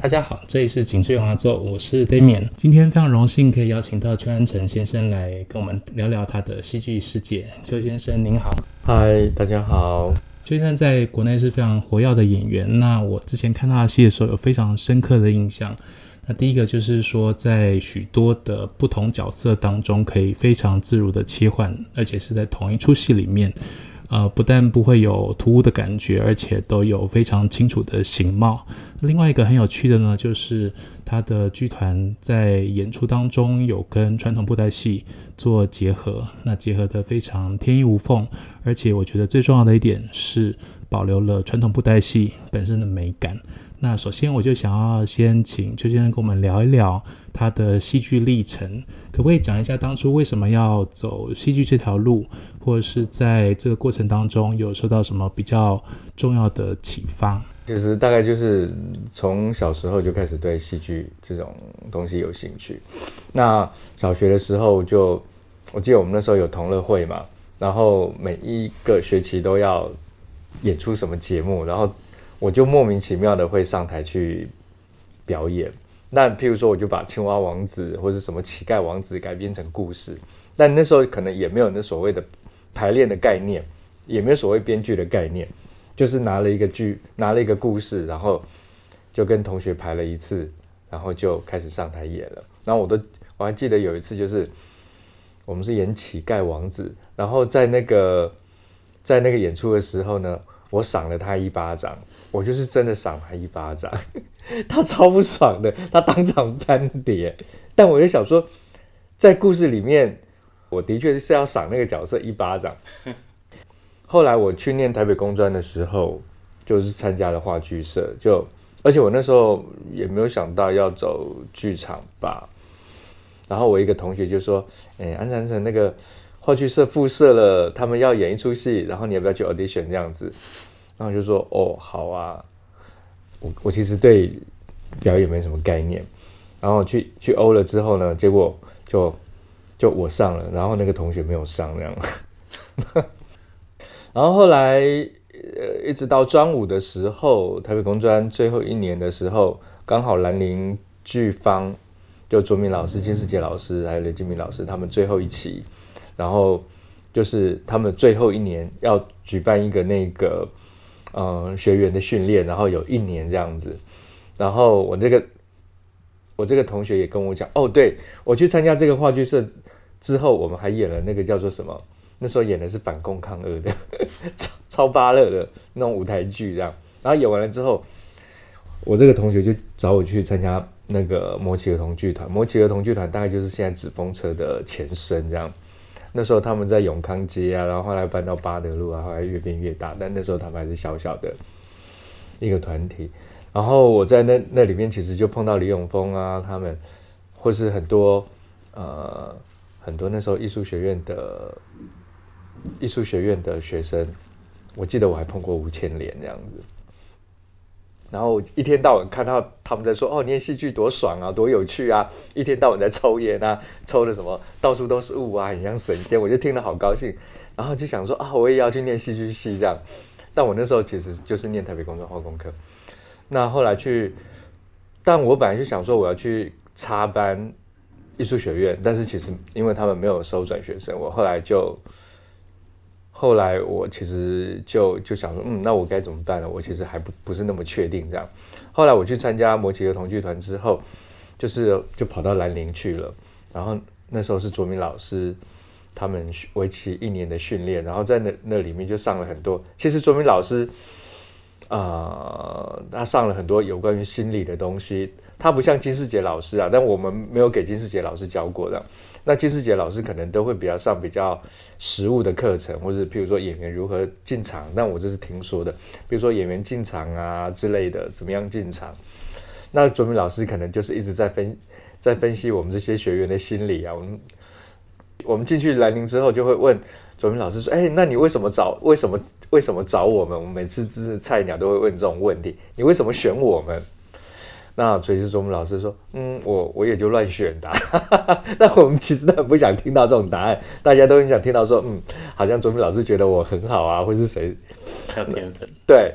大家好，这里是景致圆滑奏，我是 Damian。今天非常荣幸可以邀请到邱安成先生来跟我们聊聊他的戏剧世界。邱先生您好，嗨，大家好。邱先生在国内是非常活跃的演员。那我之前看他的戏的时候，有非常深刻的印象。那第一个就是说，在许多的不同角色当中，可以非常自如的切换，而且是在同一出戏里面。呃，不但不会有突兀的感觉，而且都有非常清楚的形貌。另外一个很有趣的呢，就是他的剧团在演出当中有跟传统布袋戏做结合，那结合得非常天衣无缝。而且我觉得最重要的一点是保留了传统布袋戏本身的美感。那首先我就想要先请邱先生跟我们聊一聊他的戏剧历程，可不可以讲一下当初为什么要走戏剧这条路，或者是在这个过程当中有受到什么比较重要的启发？就是大概就是从小时候就开始对戏剧这种东西有兴趣。那小学的时候就，我记得我们那时候有同乐会嘛，然后每一个学期都要演出什么节目，然后。我就莫名其妙的会上台去表演，那譬如说我就把青蛙王子或者什么乞丐王子改编成故事，但那时候可能也没有那所谓的排练的概念，也没有所谓编剧的概念，就是拿了一个剧，拿了一个故事，然后就跟同学排了一次，然后就开始上台演了。然后我都我还记得有一次就是我们是演乞丐王子，然后在那个在那个演出的时候呢，我赏了他一巴掌。我就是真的赏他一巴掌，他超不爽的，他当场翻脸。但我就想说，在故事里面，我的确是要赏那个角色一巴掌。后来我去念台北工专的时候，就是参加了话剧社，就而且我那时候也没有想到要走剧场吧。然后我一个同学就说：“哎，安山城，那个话剧社复社了，他们要演一出戏，然后你要不要去 audition 这样子？”然后就说哦，好啊，我我其实对表演没什么概念，然后去去欧了之后呢，结果就就我上了，然后那个同学没有上这样，然后后来呃一直到专五的时候，台北工专最后一年的时候，刚好兰陵剧方就卓明老师、金世杰老师还有刘金明老师他们最后一期，然后就是他们最后一年要举办一个那个。嗯，学员的训练，然后有一年这样子，然后我这个我这个同学也跟我讲，哦，对，我去参加这个话剧社之后，我们还演了那个叫做什么？那时候演的是反共抗俄的 超超芭乐的那种舞台剧，这样。然后演完了之后，我这个同学就找我去参加那个摩奇儿童剧团。摩奇儿童剧团大概就是现在纸风车的前身，这样。那时候他们在永康街啊，然后后来搬到八德路啊，后来越变越大。但那时候他们还是小小的一个团体。然后我在那那里面其实就碰到李永丰啊，他们或是很多呃很多那时候艺术学院的艺术学院的学生。我记得我还碰过吴倩莲这样子。然后一天到晚看到他们在说哦，念戏剧多爽啊，多有趣啊！一天到晚在抽烟啊，抽的什么到处都是雾啊，很像神仙。我就听得好高兴，然后就想说啊，我也要去念戏剧系这样。但我那时候其实就是念台北工专化工科。那后来去，但我本来就想说我要去插班艺术学院，但是其实因为他们没有收转学生，我后来就。后来我其实就就想说，嗯，那我该怎么办呢？我其实还不不是那么确定这样。后来我去参加摩奇的童剧团之后，就是就跑到兰陵去了。然后那时候是卓明老师他们为期一年的训练，然后在那那里面就上了很多。其实卓明老师啊、呃，他上了很多有关于心理的东西。他不像金世杰老师啊，但我们没有给金世杰老师教过的。那金士杰老师可能都会比较上比较实务的课程，或者譬如说演员如何进场，但我这是听说的，比如说演员进场啊之类的，怎么样进场？那卓明老师可能就是一直在分在分析我们这些学员的心理啊。我们我们进去兰陵之后，就会问卓明老师说：“哎，那你为什么找为什么为什么找我们？我们每次就是菜鸟都会问这种问题，你为什么选我们？”那垂直卓木老师说：“嗯，我我也就乱选的。那我们其实都很不想听到这种答案，大家都很想听到说，嗯，好像卓木老师觉得我很好啊，或是谁有天分。对，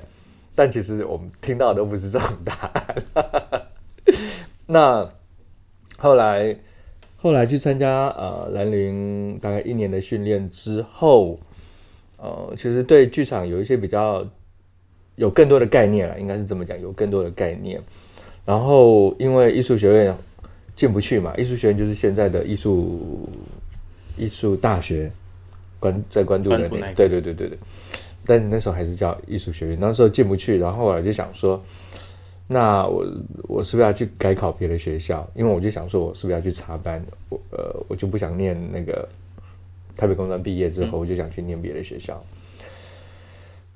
但其实我们听到的都不是这种答案。那后来后来去参加呃兰陵大概一年的训练之后，呃，其实对剧场有一些比较有更多的概念了，应该是这么讲，有更多的概念。然后因为艺术学院进不去嘛，艺术学院就是现在的艺术艺术大学，关在关渡的那，对对对对对。但是那时候还是叫艺术学院，那时候进不去，然后我就想说，那我我是不是要去改考别的学校？因为我就想说，我是不是要去插班？我呃，我就不想念那个台北工专毕业之后，我就想去念别的学校。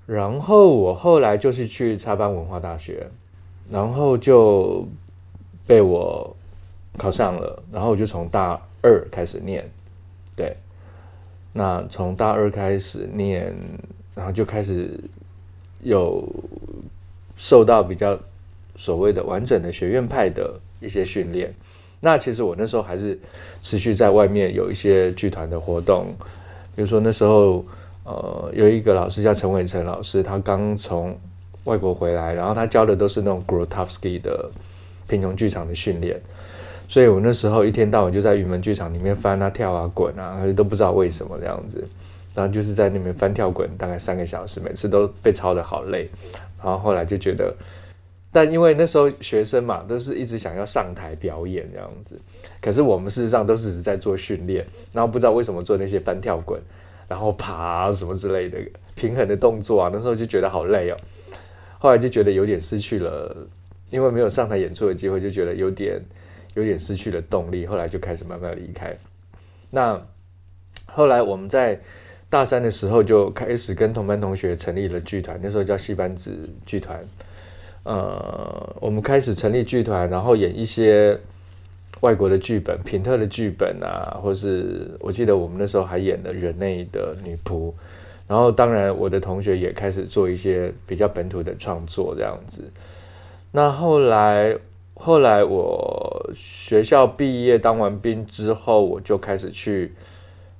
嗯、然后我后来就是去插班文化大学，然后就被我考上了，然后我就从大二开始念，对，那从大二开始念。然后就开始有受到比较所谓的完整的学院派的一些训练。那其实我那时候还是持续在外面有一些剧团的活动，比如说那时候呃有一个老师叫陈伟成老师，他刚从外国回来，然后他教的都是那种 Grotowski 的贫穷剧场的训练，所以我那时候一天到晚就在云门剧场里面翻啊跳啊滚啊，都不知道为什么这样子。然后就是在那边翻跳滚，大概三个小时，每次都被操得好累。然后后来就觉得，但因为那时候学生嘛，都是一直想要上台表演这样子。可是我们事实上都是只是在做训练，然后不知道为什么做那些翻跳滚，然后爬什么之类的平衡的动作啊，那时候就觉得好累哦。后来就觉得有点失去了，因为没有上台演出的机会，就觉得有点有点失去了动力。后来就开始慢慢离开。那后来我们在。大三的时候就开始跟同班同学成立了剧团，那时候叫戏班子剧团。呃，我们开始成立剧团，然后演一些外国的剧本，品特的剧本啊，或是我记得我们那时候还演了人类的女仆。然后当然我的同学也开始做一些比较本土的创作这样子。那后来后来我学校毕业当完兵之后，我就开始去。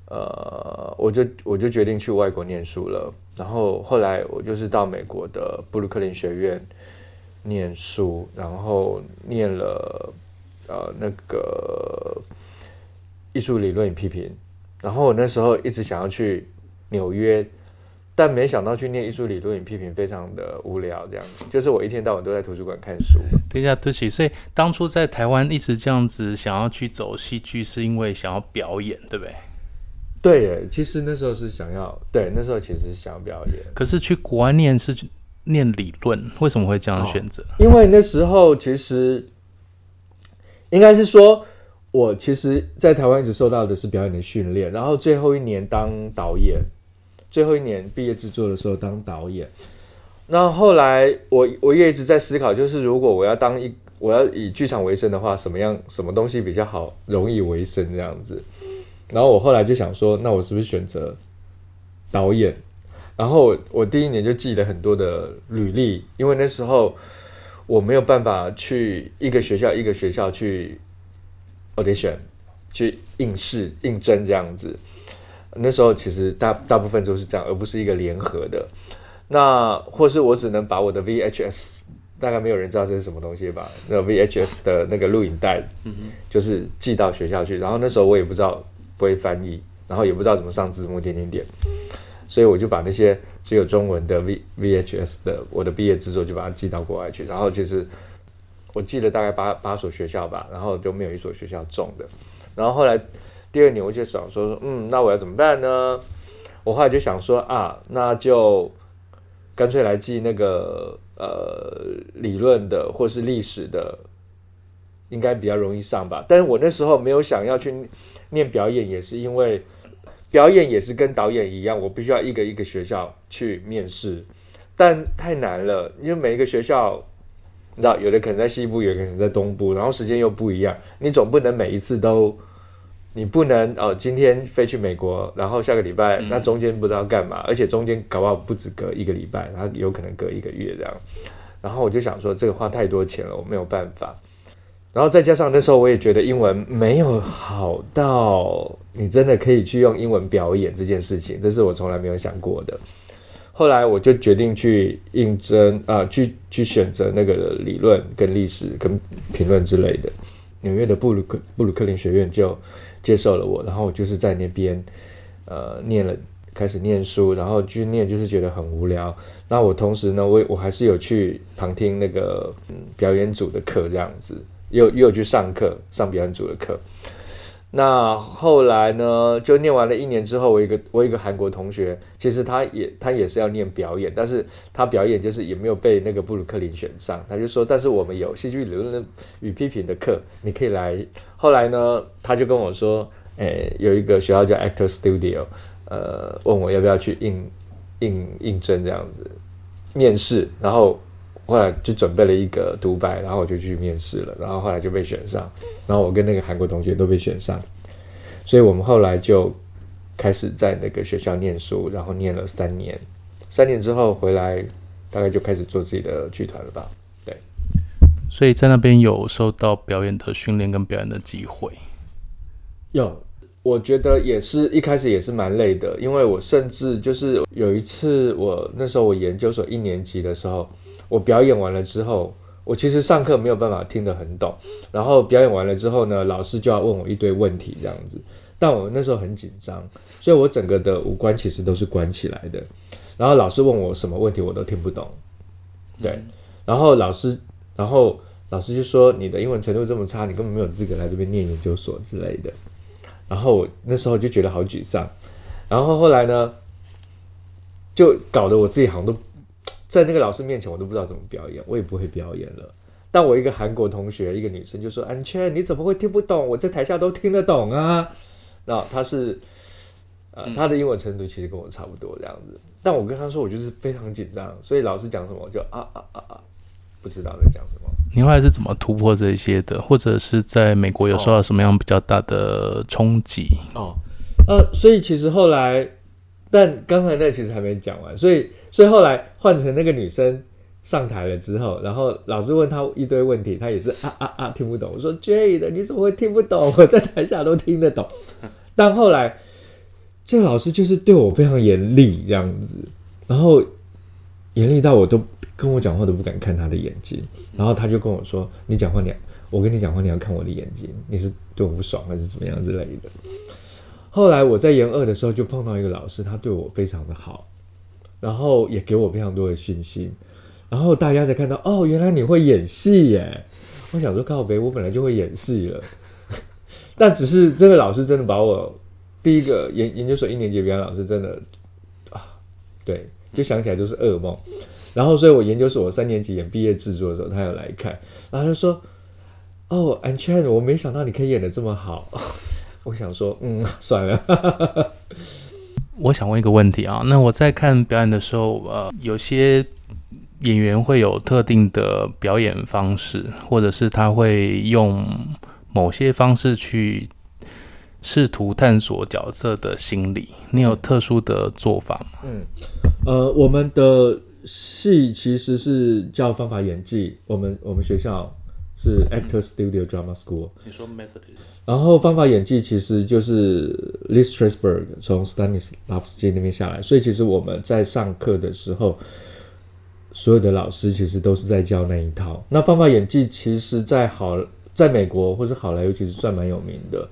呃，我就我就决定去外国念书了。然后后来我就是到美国的布鲁克林学院念书，然后念了呃那个艺术理论与批评。然后我那时候一直想要去纽约，但没想到去念艺术理论与批评非常的无聊，这样子就是我一天到晚都在图书馆看书。等一下，对不起，所以当初在台湾一直这样子想要去走戏剧，是因为想要表演，对不对？对耶，其实那时候是想要，对，那时候其实是想要表演。可是去国外念是念理论，为什么会这样选择？哦，因为那时候其实应该是说，我其实，在台湾一直受到的是表演的训练，然后最后一年当导演，最后一年毕业制作的时候当导演。那后来我我也一直在思考，就是如果我要当一我要以剧场为生的话，什么样什么东西比较好，容易为生这样子。然后我后来就想说，那我是不是选择导演？然后我第一年就寄了很多的履历，因为那时候我没有办法去一个学校一个学校去 audition 去应试应征这样子。那时候其实大大部分都是这样，而不是一个联合的。那或是我只能把我的 VHS，大概没有人知道这是什么东西吧？那 VHS 的那个录影带，就是寄到学校去。然后那时候我也不知道。不会翻译，然后也不知道怎么上字幕，点点点，所以我就把那些只有中文的 V VHS 的我的毕业制作就把它寄到国外去。然后其实我寄了大概八八所学校吧，然后就没有一所学校中的。然后后来第二年我就想说，嗯，那我要怎么办呢？我后来就想说啊，那就干脆来记那个呃理论的或是历史的。应该比较容易上吧，但是我那时候没有想要去念表演，也是因为表演也是跟导演一样，我必须要一个一个学校去面试，但太难了，因为每一个学校，你知道，有的可能在西部，有的可能在东部，然后时间又不一样，你总不能每一次都，你不能哦，今天飞去美国，然后下个礼拜，那中间不知道干嘛，而且中间搞不好不止隔一个礼拜，然后有可能隔一个月这样，然后我就想说，这个花太多钱了，我没有办法。然后再加上那时候我也觉得英文没有好到你真的可以去用英文表演这件事情，这是我从来没有想过的。后来我就决定去应征啊、呃，去去选择那个理论跟历史跟评论之类的。纽约的布鲁克布鲁克林学院就接受了我，然后我就是在那边呃念了，开始念书，然后去念就是觉得很无聊。那我同时呢，我我还是有去旁听那个、嗯、表演组的课，这样子，又又去上课上表演组的课。那后来呢，就念完了一年之后，我一个我一个韩国同学，其实他也他也是要念表演，但是他表演就是也没有被那个布鲁克林选上，他就说，但是我们有戏剧理论与批评的课，你可以来。后来呢，他就跟我说，诶，有一个学校叫 Actor Studio，呃，问我要不要去应应应征这样子面试，然后。后来就准备了一个独白，然后我就去面试了，然后后来就被选上，然后我跟那个韩国同学都被选上，所以我们后来就开始在那个学校念书，然后念了三年，三年之后回来，大概就开始做自己的剧团了吧？对，所以在那边有受到表演的训练跟表演的机会。有，我觉得也是一开始也是蛮累的，因为我甚至就是有一次我那时候我研究所一年级的时候。我表演完了之后，我其实上课没有办法听得很懂，然后表演完了之后呢，老师就要问我一堆问题这样子，但我那时候很紧张，所以我整个的五官其实都是关起来的，然后老师问我什么问题我都听不懂，对，然后老师，然后老师就说你的英文程度这么差，你根本没有资格来这边念研究所之类的，然后我那时候就觉得好沮丧，然后后来呢，就搞得我自己好像都。在那个老师面前，我都不知道怎么表演，我也不会表演了。但我一个韩国同学，一个女生就说：“安茜，你怎么会听不懂？我在台下都听得懂啊。”那她是，呃，她的英文程度其实跟我差不多这样子。但我跟她说，我就是非常紧张，所以老师讲什么，我就啊啊啊啊，不知道在讲什么。你后来是怎么突破这些的？或者是在美国有受到什么样比较大的冲击？哦，呃，所以其实后来。但刚才那其实还没讲完，所以所以后来换成那个女生上台了之后，然后老师问她一堆问题，她也是啊啊啊听不懂。我说 Jade，你怎么会听不懂？我在台下都听得懂。但后来这个老师就是对我非常严厉这样子，然后严厉到我都跟我讲话都不敢看他的眼睛，然后他就跟我说：“你讲话你，我跟你讲话你要看我的眼睛，你是对我不爽还是怎么样之类的。”后来我在研二的时候就碰到一个老师，他对我非常的好，然后也给我非常多的信心，然后大家才看到哦，原来你会演戏耶！我想说靠北，我本来就会演戏了，但只是这个老师真的把我第一个研研究所一年级表演老师真的啊，对，就想起来都是噩梦。然后所以我研究所三年级演毕业制作的时候，他有来看，然后他就说：“哦，安茜，我没想到你可以演得这么好。”我想说，嗯，算了。我想问一个问题啊，那我在看表演的时候，呃，有些演员会有特定的表演方式，或者是他会用某些方式去试图探索角色的心理。你有特殊的做法吗？嗯，呃，我们的戏其实是叫方法演技，我们我们学校。是 Actor Studio Drama School。你说 method。然后方法演技其实就是 Lee Strasberg 从 Stanislavski 那边下来，所以其实我们在上课的时候，所有的老师其实都是在教那一套。那方法演技其实在好在美国或是好莱坞其实算蛮有名的，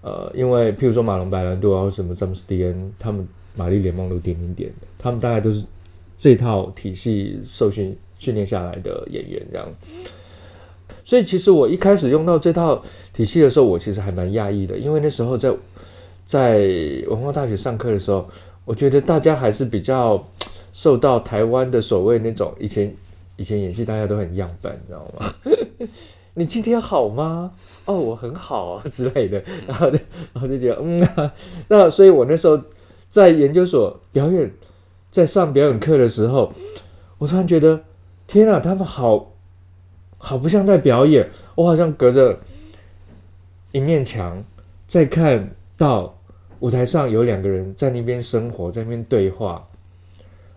呃，因为譬如说马龙白兰度啊，或什么詹姆斯迪恩，他们玛丽莲梦露点点点，他们大概都是这套体系受训训练下来的演员这样。所以其实我一开始用到这套体系的时候，我其实还蛮讶异的，因为那时候在在文化大学上课的时候，我觉得大家还是比较受到台湾的所谓那种以前以前演戏大家都很样板，你知道吗？你今天好吗？哦，我很好啊之类的，然后就然后就觉得嗯、那所以我那时候在研究所表演，在上表演课的时候，我突然觉得天啊，他们好。好不像在表演，我好像隔着一面墙，在看到舞台上有两个人在那边生活，在那边对话。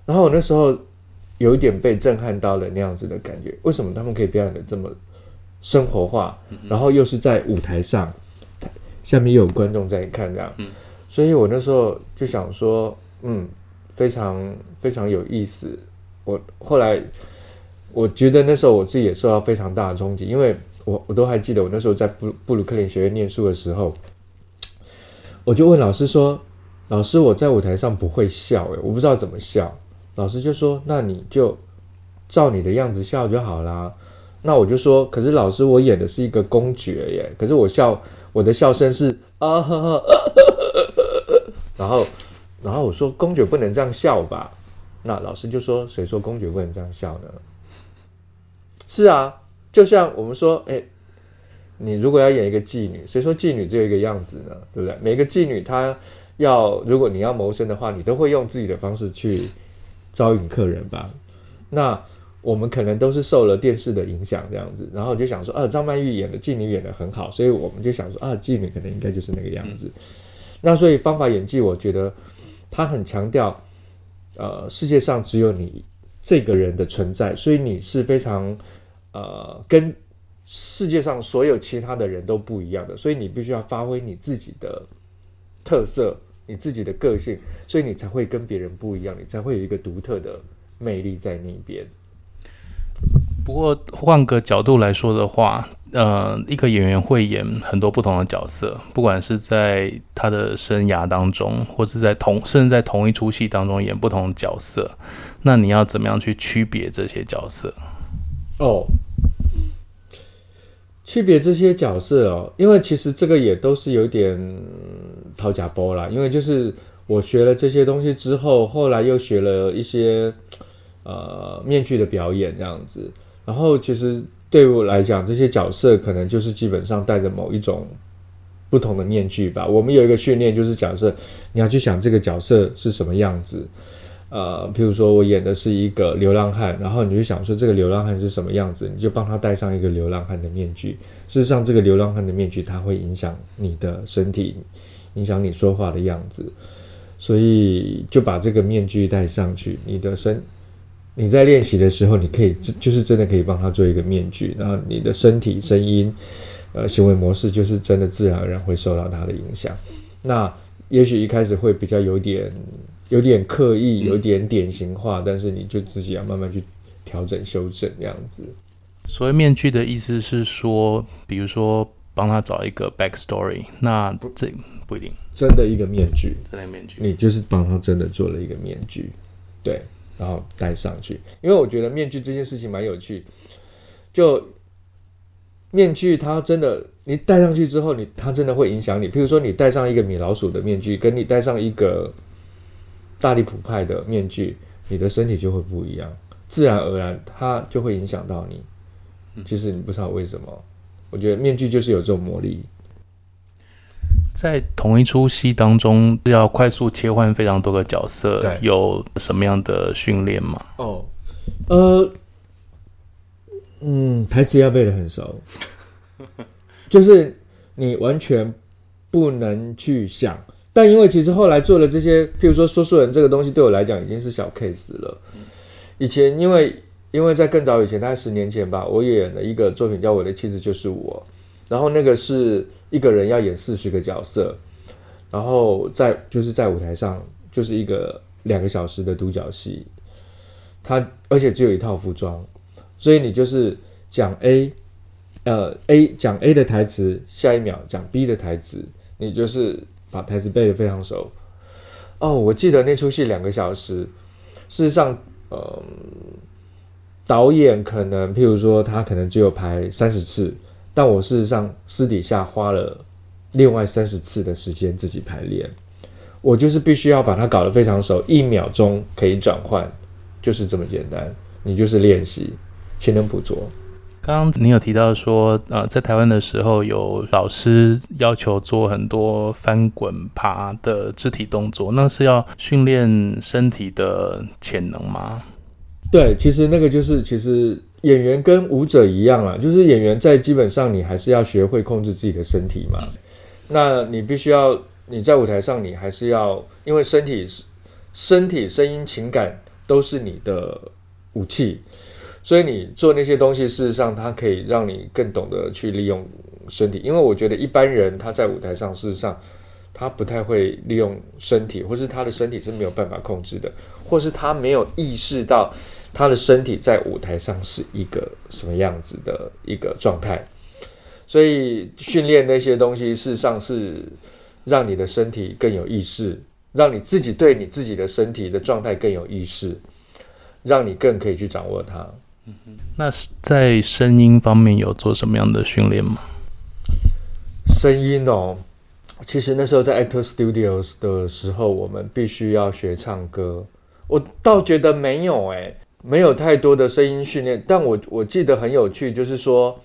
然后我那时候有一点被震撼到了那样子的感觉，为什么他们可以表演的这么生活化？然后又是在舞台上，下面又有观众在看这样。所以我那时候就想说，嗯，非常非常有意思。我后来我觉得那时候我自己也受到非常大的冲击，因为我我都还记得我那时候在布布鲁克林学院念书的时候，我就问老师说：“老师，我在舞台上不会笑，诶，我不知道怎么笑。”老师就说：“那你就照你的样子笑就好啦。”那我就说：“可是老师，我演的是一个公爵耶，可是我笑，我的笑声是啊哈哈。” 然后，然后我说：“公爵不能这样笑吧？”那老师就说：“谁说公爵不能这样笑呢？”是啊，就像我们说，哎，你如果要演一个妓女，谁说妓女只有一个样子呢？对不对？每个妓女她要，如果你要谋生的话，你都会用自己的方式去招引客人吧？那我们可能都是受了电视的影响，这样子，然后就想说，啊，张曼玉演的妓女演的很好，所以我们就想说，啊，妓女可能应该就是那个样子。那所以方法演技，我觉得他很强调，呃，世界上只有你这个人的存在，所以你是非常呃跟世界上所有其他的人都不一样的，所以你必须要发挥你自己的特色，你自己的个性，所以你才会跟别人不一样，你才会有一个独特的魅力在那边。不过换个角度来说的话，呃，一个演员会演很多不同的角色，不管是在他的生涯当中，或是在同甚至在同一出戏当中演不同的角色，那你要怎么样去区别这些角色？哦，区别这些角色哦，因为其实这个也都是有点讨价包啦，因为就是我学了这些东西之后，后来又学了一些呃面具的表演这样子。然后，其实对我来讲，这些角色可能就是基本上戴着某一种不同的面具吧。我们有一个训练，就是假设你要去想这个角色是什么样子。呃，譬如说我演的是一个流浪汉，然后你就想说这个流浪汉是什么样子，你就帮他戴上一个流浪汉的面具。事实上，这个流浪汉的面具它会影响你的身体，影响你说话的样子。所以就把这个面具戴上去，你的身。你在练习的时候，你可以就是真的可以帮他做一个面具，然后你的身体、声音、呃行为模式，就是真的自然而然会受到他的影响。那也许一开始会比较有点、有点刻意、有点典型化，但是你就自己要慢慢去调整、修正这样子。所谓面具的意思是说，比如说帮他找一个 backstory，那这不一定真的一个面具，真的面具，你就是帮他真的做了一个面具，对。然后戴上去，因为我觉得面具这件事情蛮有趣。就面具，它真的，你戴上去之后，你它真的会影响你。譬如说，你戴上一个米老鼠的面具，跟你戴上一个大力普派的面具，你的身体就会不一样，自然而然它就会影响到你。其实你不知道为什么，我觉得面具就是有这种魔力。在同一出戏当中，要快速切换非常多个角色，有什么样的训练吗？哦，呃，嗯，台词要背的很熟，就是你完全不能去想。但因为其实后来做了这些，譬如说说书人这个东西，对我来讲已经是小 case 了。以前因为因为在更早以前，大概十年前吧，我演了一个作品叫《我的妻子就是我》。然后那个是一个人要演四十个角色，然后在就是在舞台上就是一个两个小时的独角戏，他而且只有一套服装，所以你就是讲 A，呃 A 讲 A 的台词，下一秒讲 B 的台词，你就是把台词背得非常熟。哦，我记得那出戏两个小时，事实上，呃，导演可能譬如说他可能只有排三十次。但我事实上私底下花了另外三十次的时间自己排练，我就是必须要把它搞得非常熟，一秒钟可以转换，就是这么简单。你就是练习，勤能补拙。刚刚你有提到说，呃，在台湾的时候有老师要求做很多翻滚爬的肢体动作，那是要训练身体的潜能吗？对，其实那个就是其实。演员跟舞者一样啊，就是演员在基本上你还是要学会控制自己的身体嘛。那你必须要你在舞台上，你还是要因为身体是、身体、声音、情感都是你的武器，所以你做那些东西，事实上它可以让你更懂得去利用身体。因为我觉得一般人他在舞台上，事实上他不太会利用身体，或是他的身体是没有办法控制的，或是他没有意识到他的身体在舞台上是一个什么样子的一个状态。所以训练那些东西，事实上是让你的身体更有意识，让你自己对你自己的身体的状态更有意识，让你更可以去掌握它。那在声音方面有做什么样的训练吗？声音哦。其实那时候在 Actor Studios 的时候，我们必须要学唱歌。我倒觉得没有诶、没有太多的声音训练。但我我记得很有趣，就是说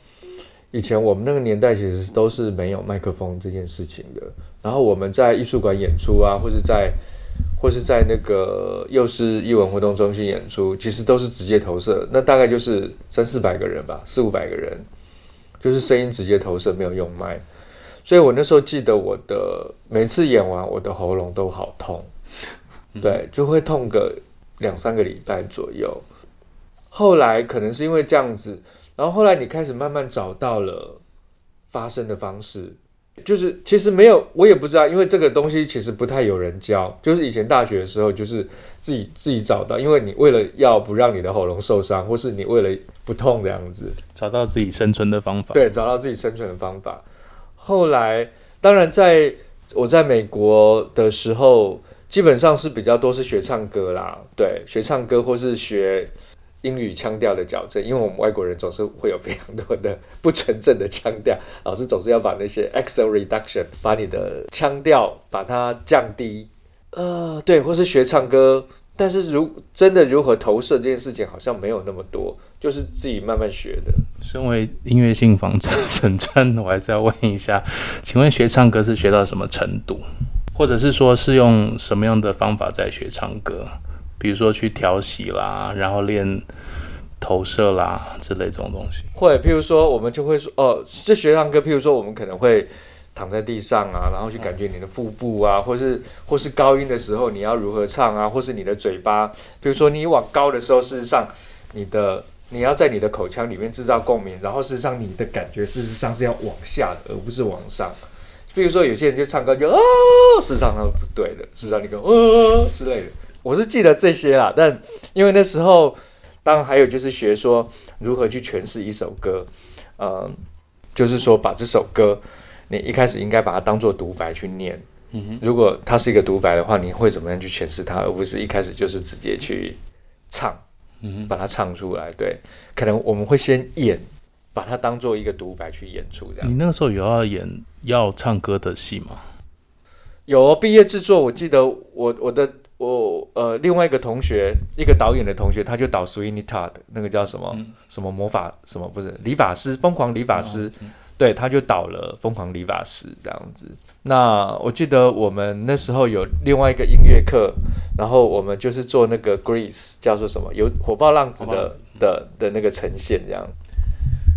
以前我们那个年代其实都是没有麦克风这件事情的。然后我们在艺术馆演出啊，或是在或是在那个幼师艺文活动中心演出，其实都是直接投射。那大概就是三四百个人吧，四五百个人，就是声音直接投射，没有用麦。所以我那时候记得，我的每次演完，我的喉咙都好痛，对，就会痛个两三个礼拜左右。后来可能是因为这样子，然后后来你开始慢慢找到了发声的方式，就是其实没有，我也不知道，因为这个东西其实不太有人教，就是以前大学的时候，就是自己自己找到，因为你为了要不让你的喉咙受伤，或是你为了不痛这样子，找到自己生存的方法，对，找到自己生存的方法。后来，当然，在我在美国的时候，基本上是比较多是学唱歌啦，对，学唱歌或是学英语腔调的矫正，因为我们外国人总是会有非常多的不纯正的腔调，老师总是要把那些 accent reduction，把你的腔调把它降低，呃，对，或是学唱歌。但是如真的如何投射这件事情，好像没有那么多，就是自己慢慢学的。身为音乐性访粉专，我还是要问一下，请问学唱歌是学到什么程度，或者是说是用什么样的方法在学唱歌？比如说去调息啦，然后练投射啦之类这种东西。会，譬如说我们就会说，哦，这学唱歌，譬如说我们可能会。躺在地上啊，然后去感觉你的腹部啊，或是或是高音的时候你要如何唱啊，或是你的嘴巴，比如说你往高的时候，事实上你的你要在你的口腔里面制造共鸣，然后事实上你的感觉事实上是要往下的，而不是往上。比如说有些人就唱歌就啊，事实上他们不对的，事实上你跟啊之类的，我是记得这些啦，但因为那时候当然还有就是学说如何去诠释一首歌，呃，就是说把这首歌。你一开始应该把它当做独白去念，嗯哼，如果它是一个独白的话，你会怎么样去诠释它，而不是一开始就是直接去唱，嗯哼，把它唱出来。对，可能我们会先演，把它当做一个独白去演出。这样，你那个时候有要演要唱歌的戏吗？有哦，毕业制作，我记得我我的我呃另外一个同学，一个导演的同学，他就导 Sweeney Todd 那个叫什么、嗯、什么魔法什么不是理发师，疯狂理发师。嗯对，他就导了《疯狂理发师》这样子。那我记得我们那时候有另外一个音乐课，然后我们就是做那个 Grease，叫做什么？有火爆浪子的浪子的的那个呈现这样。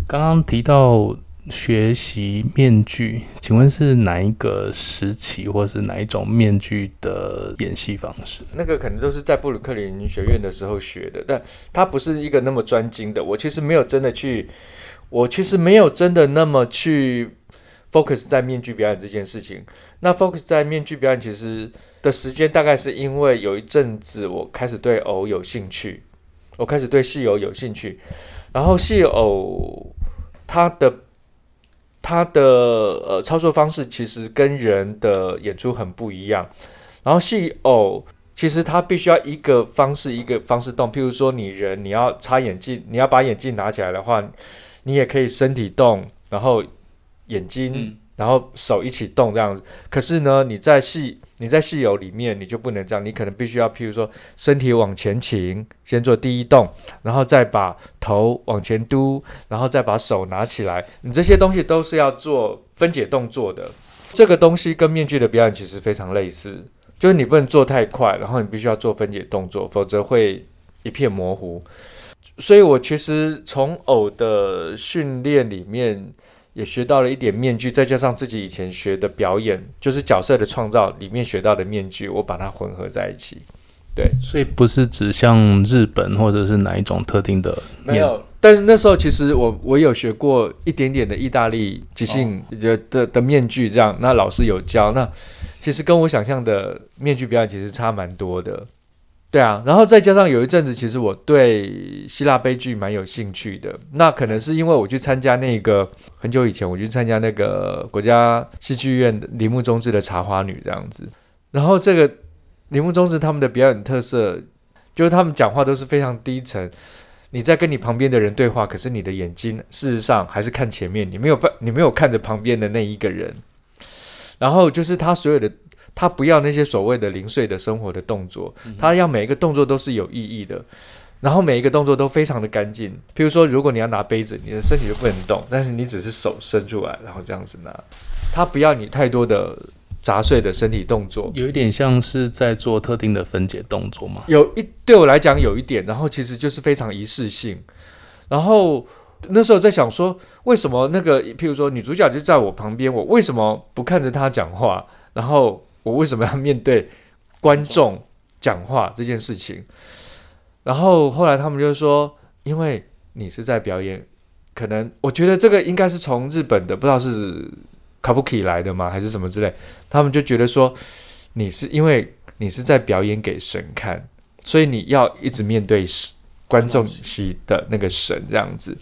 刚刚提到学习面具，请问是哪一个时期，或是哪一种面具的演戏方式？那个可能都是在布鲁克林学院的时候学的，但它不是一个那么专精的。我其实没有真的去。我其实没有真的那么去 focus 在面具表演这件事情。那 focus 在面具表演其实的时间，大概是因为有一阵子我开始对偶有兴趣，我开始对戏偶有兴趣。然后戏偶它的它的呃操作方式其实跟人的演出很不一样。然后戏偶其实它必须要一个方式一个方式动，譬如说你人你要擦眼镜，你要把眼镜拿起来的话。你也可以身体动，然后眼睛，然后手一起动这样子。可是呢，你在戏你在戏偶里面，你就不能这样。你可能必须要，譬如说，身体往前倾，先做第一动，然后再把头往前嘟，然后再把手拿起来。你这些东西都是要做分解动作的。这个东西跟面具的表演其实非常类似，就是你不能做太快，然后你必须要做分解动作，否则会一片模糊。所以，我其实从偶的训练里面也学到了一点面具，再加上自己以前学的表演，就是角色的创造里面学到的面具，我把它混合在一起。对，所以不是指像日本或者是哪一种特定的面。没有，但是那时候其实我我有学过一点点的意大利即兴的的的面具，这样，那老师有教，那其实跟我想象的面具表演其实差蛮多的。对啊，然后再加上有一阵子，其实我对希腊悲剧蛮有兴趣的。那可能是因为我去参加那个很久以前，我去参加那个国家戏剧院的铃木忠志的《茶花女》这样子。然后这个铃木忠志他们的表演特色，就是他们讲话都是非常低沉。你在跟你旁边的人对话，可是你的眼睛事实上还是看前面，你没有你没有看着旁边的那一个人。然后就是他所有的。他不要那些所谓的零碎的生活的动作，他要每一个动作都是有意义的，然后每一个动作都非常的干净。譬如说，如果你要拿杯子，你的身体就不能动，但是你只是手伸出来，然后这样子拿。他不要你太多的杂碎的身体动作，有一点像是在做特定的分解动作吗？有一对我来讲有一点，然后其实就是非常仪式性。然后那时候在想说，为什么那个譬如说女主角就在我旁边，我为什么不看着她讲话？然后。我为什么要面对观众讲话这件事情？然后后来他们就说，因为你是在表演，可能我觉得这个应该是从日本的，不知道是 Kabuki 来的吗，还是什么之类。他们就觉得说，你是因为你是在表演给神看，所以你要一直面对观众席的那个神这样子。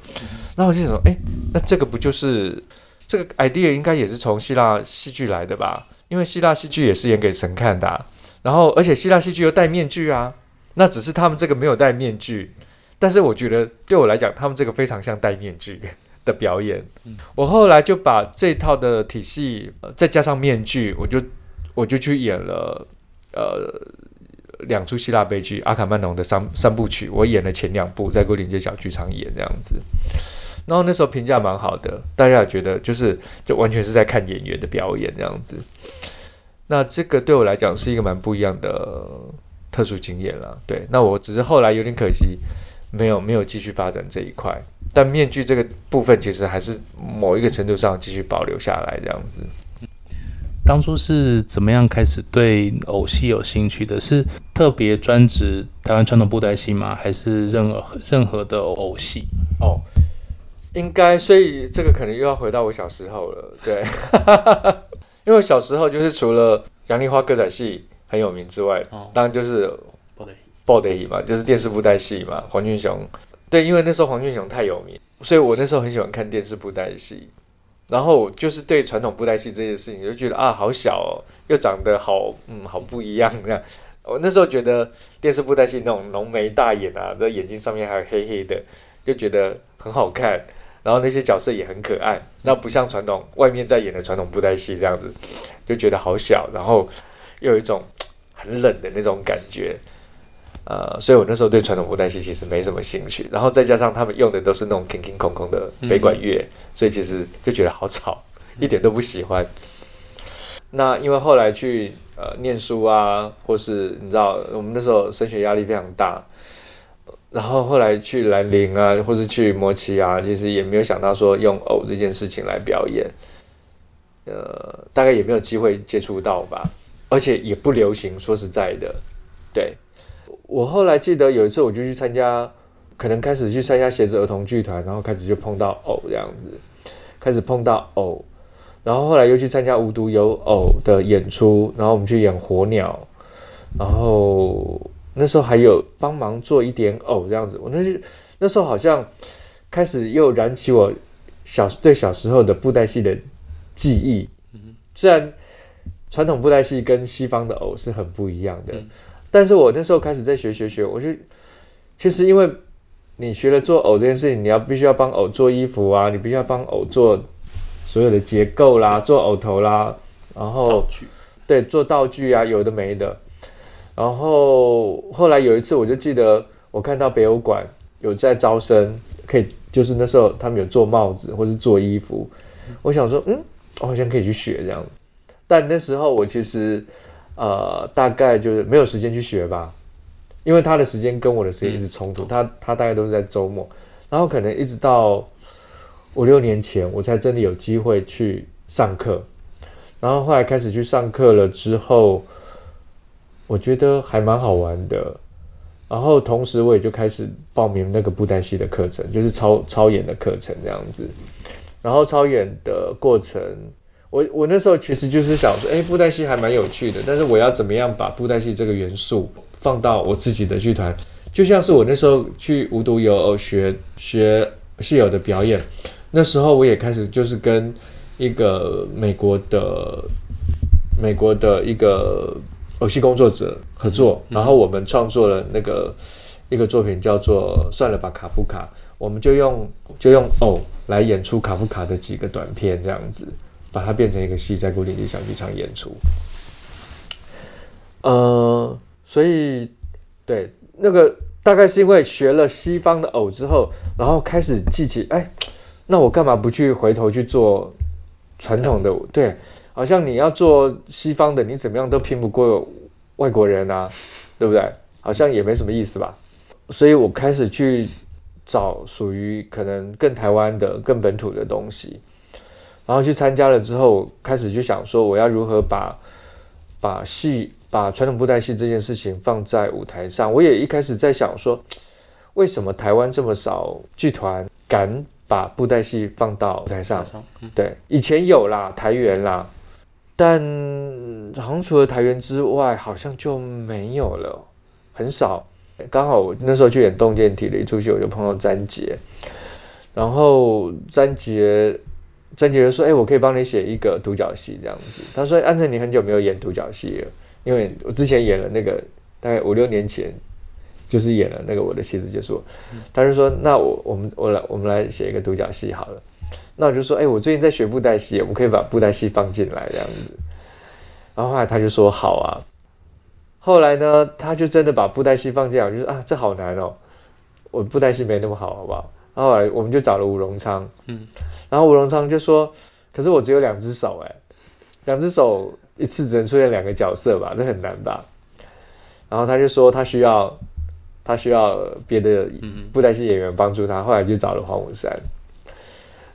那我就想说，哎，那这个不就是这个 idea 应该也是从希腊戏剧来的吧？因为希腊戏剧也是演给神看的啊，然后而且希腊戏剧又戴面具啊，那只是他们这个没有戴面具，但是我觉得对我来讲，他们这个非常像戴面具的表演。我后来就把这套的体系，呃，再加上面具，我就我就去演了呃两出希腊悲剧《阿卡曼农》的三三部曲，我演了前两部，在桂林街小剧场演这样子。然后那时候评价蛮好的，大家也觉得就是就完全是在看演员的表演这样子。那这个对我来讲是一个蛮不一样的特殊经验了。对，那我只是后来有点可惜，没有没有继续发展这一块。但面具这个部分其实还是某一个程度上继续保留下来这样子。当初是怎么样开始对偶戏有兴趣的？是特别专职台湾传统布袋戏吗？还是任何任何的偶戏？哦。应该，所以这个可能又要回到我小时候了，对，因为小时候就是除了杨丽花歌仔戏很有名之外，哦、当然就是布袋戏嘛，就是电视布袋戏嘛，黄俊雄，对，因为那时候黄俊雄太有名，所以我那时候很喜欢看电视布袋戏，然后就是对传统布袋戏这件事情就觉得啊，好小哦，又长得好，嗯，好不一样这样。我那时候觉得电视布袋戏那种浓眉大眼啊，这眼睛上面还有黑黑的，就觉得很好看。然后那些角色也很可爱，那不像传统外面在演的传统布袋戏这样子，就觉得好小，然后又有一种很冷的那种感觉，呃，所以我那时候对传统布袋戏其实没什么兴趣。然后再加上他们用的都是那种空空空空的北管乐，嗯、所以其实就觉得好吵，一点都不喜欢。那因为后来去呃念书啊，或是你知道我们那时候升学压力非常大。然后后来去兰陵啊，或是去摩奇啊，其实也没有想到说用偶这件事情来表演，呃，大概也没有机会接触到吧，而且也不流行。说实在的，对，我后来记得有一次，我就去参加，可能开始去参加鞋子儿童剧团，然后开始就碰到偶这样子，开始碰到偶，然后后来又去参加无独有偶的演出，然后我们去演火鸟，然后。那时候还有帮忙做一点偶这样子，我那是那时候好像开始又燃起我小对小时候的布袋戏的记忆。虽然传统布袋戏跟西方的偶是很不一样的，但是我那时候开始在学学学，我就其实因为你学了做偶这件事情，你要必须要帮偶做衣服啊，你必须要帮偶做所有的结构啦，做偶头啦，然后对做道具啊，有的没的。然后后来有一次，我就记得我看到北欧馆有在招生，可以就是那时候他们有做帽子或是做衣服，我想说，嗯，我好像可以去学这样。但那时候我其实呃大概就是没有时间去学吧，因为他的时间跟我的时间一直冲突，他他大概都是在周末，然后可能一直到五六年前我才真的有机会去上课，然后后来开始去上课了之后。我觉得还蛮好玩的，然后同时我也就开始报名那个布袋戏的课程，就是超超演的课程这样子。然后超演的过程，我我那时候其实就是想说，哎，布袋戏还蛮有趣的，但是我要怎么样把布袋戏这个元素放到我自己的剧团？就像是我那时候去无独有偶学学戏友的表演，那时候我也开始就是跟一个美国的美国的一个偶戏工作者合作，然后我们创作了那个一个作品叫做《算了吧，卡夫卡》。我们就用就用偶来演出卡夫卡的几个短片，这样子把它变成一个戏，在古典音响剧场演出。呃，所以对那个大概是因为学了西方的偶之后，然后开始记起，哎，那我干嘛不去回头去做传统的？对，好像你要做西方的，你怎么样都拼不过外国人啊，对不对？好像也没什么意思吧。所以我开始去。找属于可能更台湾的、更本土的东西，然后去参加了之后，开始就想说，我要如何把把戏、把传统布袋戏这件事情放在舞台上。我也一开始在想说，为什么台湾这么少剧团敢把布袋戏放到舞台上？对，以前有啦，台元啦，但好像除了台元之外，好像就没有了，很少。刚好我那时候去演动见体的一出戏，我就碰到詹杰，然后詹杰詹杰就说：“哎、我可以帮你写一个独角戏这样子。”他说：“安辰，你很久没有演独角戏了，因为我之前演了那个大概五六年前，就是演了那个我的妻子就是我。”他就说：“那我我们我来我们来写一个独角戏好了。”那我就说：“哎、欸，我最近在学布袋戏，我们可以把布袋戏放进来这样子。”然后后来他就说：“好啊。”后来呢，他就真的把布袋戏放进来，我就说啊，这好难哦，我布袋戏没那么好，好不好？然后后来我们就找了吴荣昌，嗯，然后吴荣昌就说，可是我只有两只手，哎，两只手一次只能出现两个角色吧，这很难吧？然后他就说他需要，他需要别的布袋戏演员帮助他，后来就找了黄武山，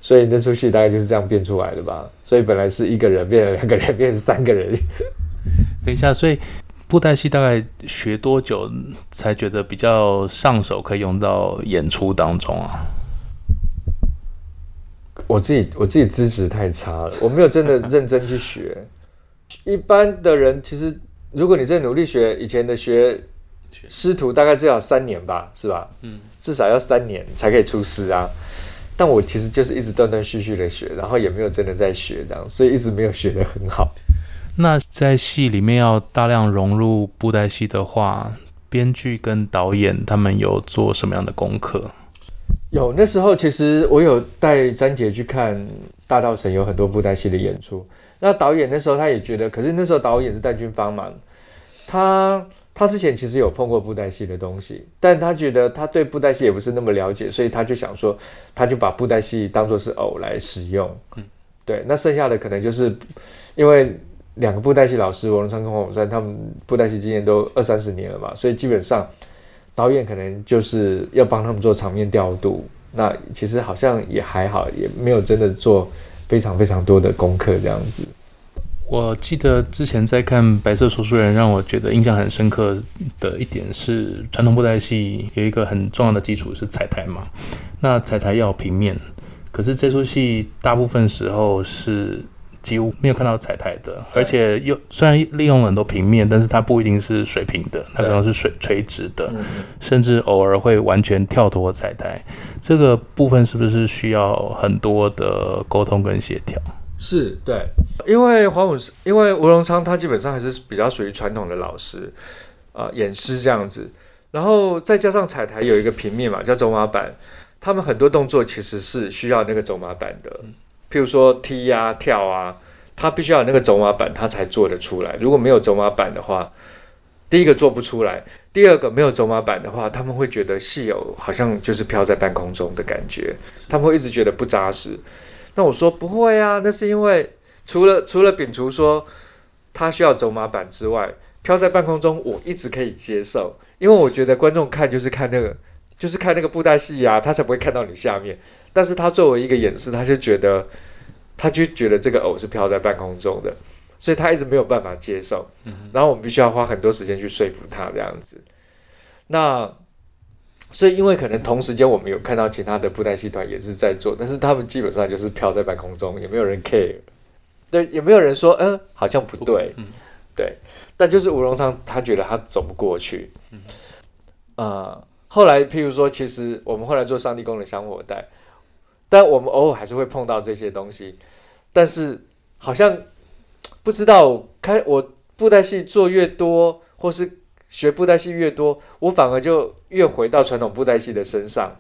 所以那出戏大概就是这样变出来的吧？所以本来是一个人变了两个人，变成三个人。等一下，所以。布袋戏大概学多久才觉得比较上手，可以用到演出当中啊？我自己我自己资质太差了，我没有真的认真去学。一般的人其实，如果你真的努力学，以前的学师徒大概至少三年吧，是吧？嗯，至少要三年才可以出师啊。但我其实就是一直断断续续的学，然后也没有真的在学这样，所以一直没有学得很好。那在戏里面要大量融入布袋戏的话，编剧跟导演他们有做什么样的功课？有，那时候其实我有带詹杰去看大道城有很多布袋戏的演出。那导演那时候他也觉得，可是那时候导演是戴军芳嘛，他他之前其实有碰过布袋戏的东西，但他觉得他对布袋戏也不是那么了解，所以他就想说，他就把布袋戏当做是偶来使用。嗯，对，那剩下的可能就是因为。两个布袋戏老师，王荣昌跟黄永山，他们布袋戏经验都二三十年了嘛，所以基本上导演可能就是要帮他们做场面调度。那其实好像也还好，也没有真的做非常非常多的功课这样子。我记得之前在看《白色说书人》，让我觉得印象很深刻的一点是，传统布袋戏有一个很重要的基础是彩台嘛。那彩台要平面，可是这出戏大部分时候是。几乎没有看到彩台的，而且又虽然利用了很多平面，但是它不一定是水平的，它可能是水垂直的，甚至偶尔会完全跳脱彩台。这个部分是不是需要很多的沟通跟协调？是对，因为黄武，因为吴荣昌他基本上还是比较属于传统的老师啊、呃，演师这样子，然后再加上彩台有一个平面嘛，叫走马板，他们很多动作其实是需要那个走马板的。譬如说踢啊、跳啊，他必须要有那个走马板，他才做得出来。如果没有走马板的话，第一个做不出来，第二个没有走马板的话，他们会觉得戏偶好像就是飘在半空中的感觉，他们会一直觉得不扎实。那我说不会啊，那是因为除了除了秉除说他需要走马板之外，飘在半空中我一直可以接受，因为我觉得观众看就是看那个就是看那个布袋戏啊，他才不会看到你下面。但是他作为一个演示，他就觉得，他就觉得这个偶是飘在半空中的，所以他一直没有办法接受。然后我们必须要花很多时间去说服他这样子。那所以因为可能同时间我们有看到其他的布袋戏团也是在做，但是他们基本上就是飘在半空中，也没有人 care，对，也没有人说，嗯、呃，好像不对，嗯、对。但就是吴荣昌他觉得他走不过去，嗯，呃，后来譬如说，其实我们后来做上帝宫的香火袋，但我们偶尔还是会碰到这些东西，但是好像不知道开我布袋戏做越多，或是学布袋戏越多，我反而就越回到传统布袋戏的身上。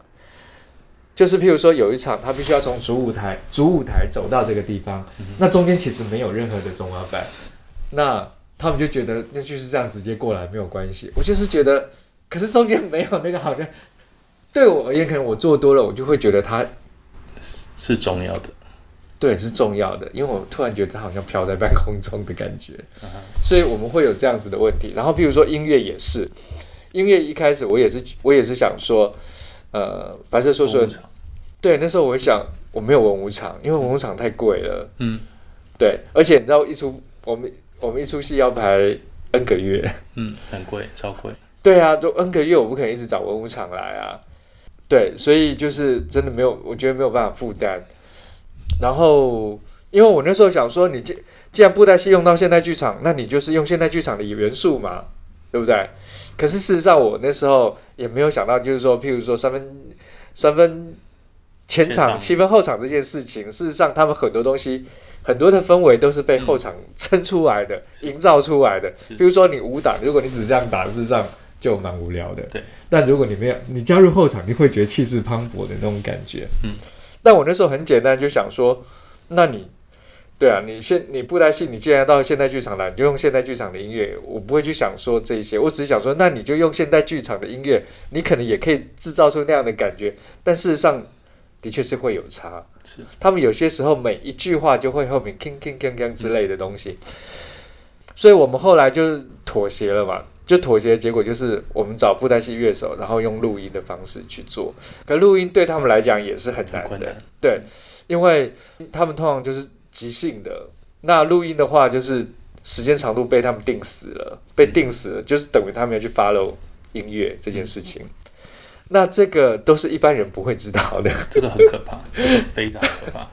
就是譬如说，有一场他必须要从主舞台主舞台走到这个地方，嗯、那中间其实没有任何的中华板，那。他们就觉得那就是这样直接过来没有关系。我就是觉得，可是中间没有那个好像，对我而言，可能我做多了，我就会觉得它是重要的。对，是重要的，因为我突然觉得它好像飘在半空中的感觉，所以我们会有这样子的问题。然后，譬如说音乐也是，音乐一开始我也是我也是想说，呃，白色说说，对，那时候我想我没有文武场，因为文武场太贵了。嗯，对，而且你知道一出我们。我们一出戏要排 N 个月，嗯，很贵，超贵。对啊，都 N 个月，我不可能一直找文武场来啊。对，所以就是真的没有，我觉得没有办法负担。然后，因为我那时候想说，你既既然布袋戏用到现代剧场，那你就是用现代剧场的元素嘛，对不对？可是事实上，我那时候也没有想到，就是说，譬如说三分三分前场、七分后场这件事情，事实上，他们很多东西。很多的氛围都是被后场撑出来的，营造出来的。比如说你武打，如果你只是这样打，事实上就蛮无聊的。对。但如果你没有，你加入后场，你会觉得气势磅礴的那种感觉。嗯。但我那时候很简单，就想说，那你，对啊，你现你布袋戏，你既然到现代剧场来，你就用现代剧场的音乐。我不会去想说这些，我只是想说，那你就用现代剧场的音乐，你可能也可以制造出那样的感觉。但事实上，的确是会有差。是，他们有些时候每一句话就会后面 king king king 之类的东西，所以我们后来就妥协了嘛，就妥协的结果就是我们找布袋戏乐手，然后用录音的方式去做。可录音对他们来讲也是很难的，对，因为他们通常就是即兴的。那录音的话，就是时间长度被他们定死了，被定死了，就是等于他们要去 follow 音乐这件事情。那这个都是一般人不会知道的，这个很可怕，非常可怕。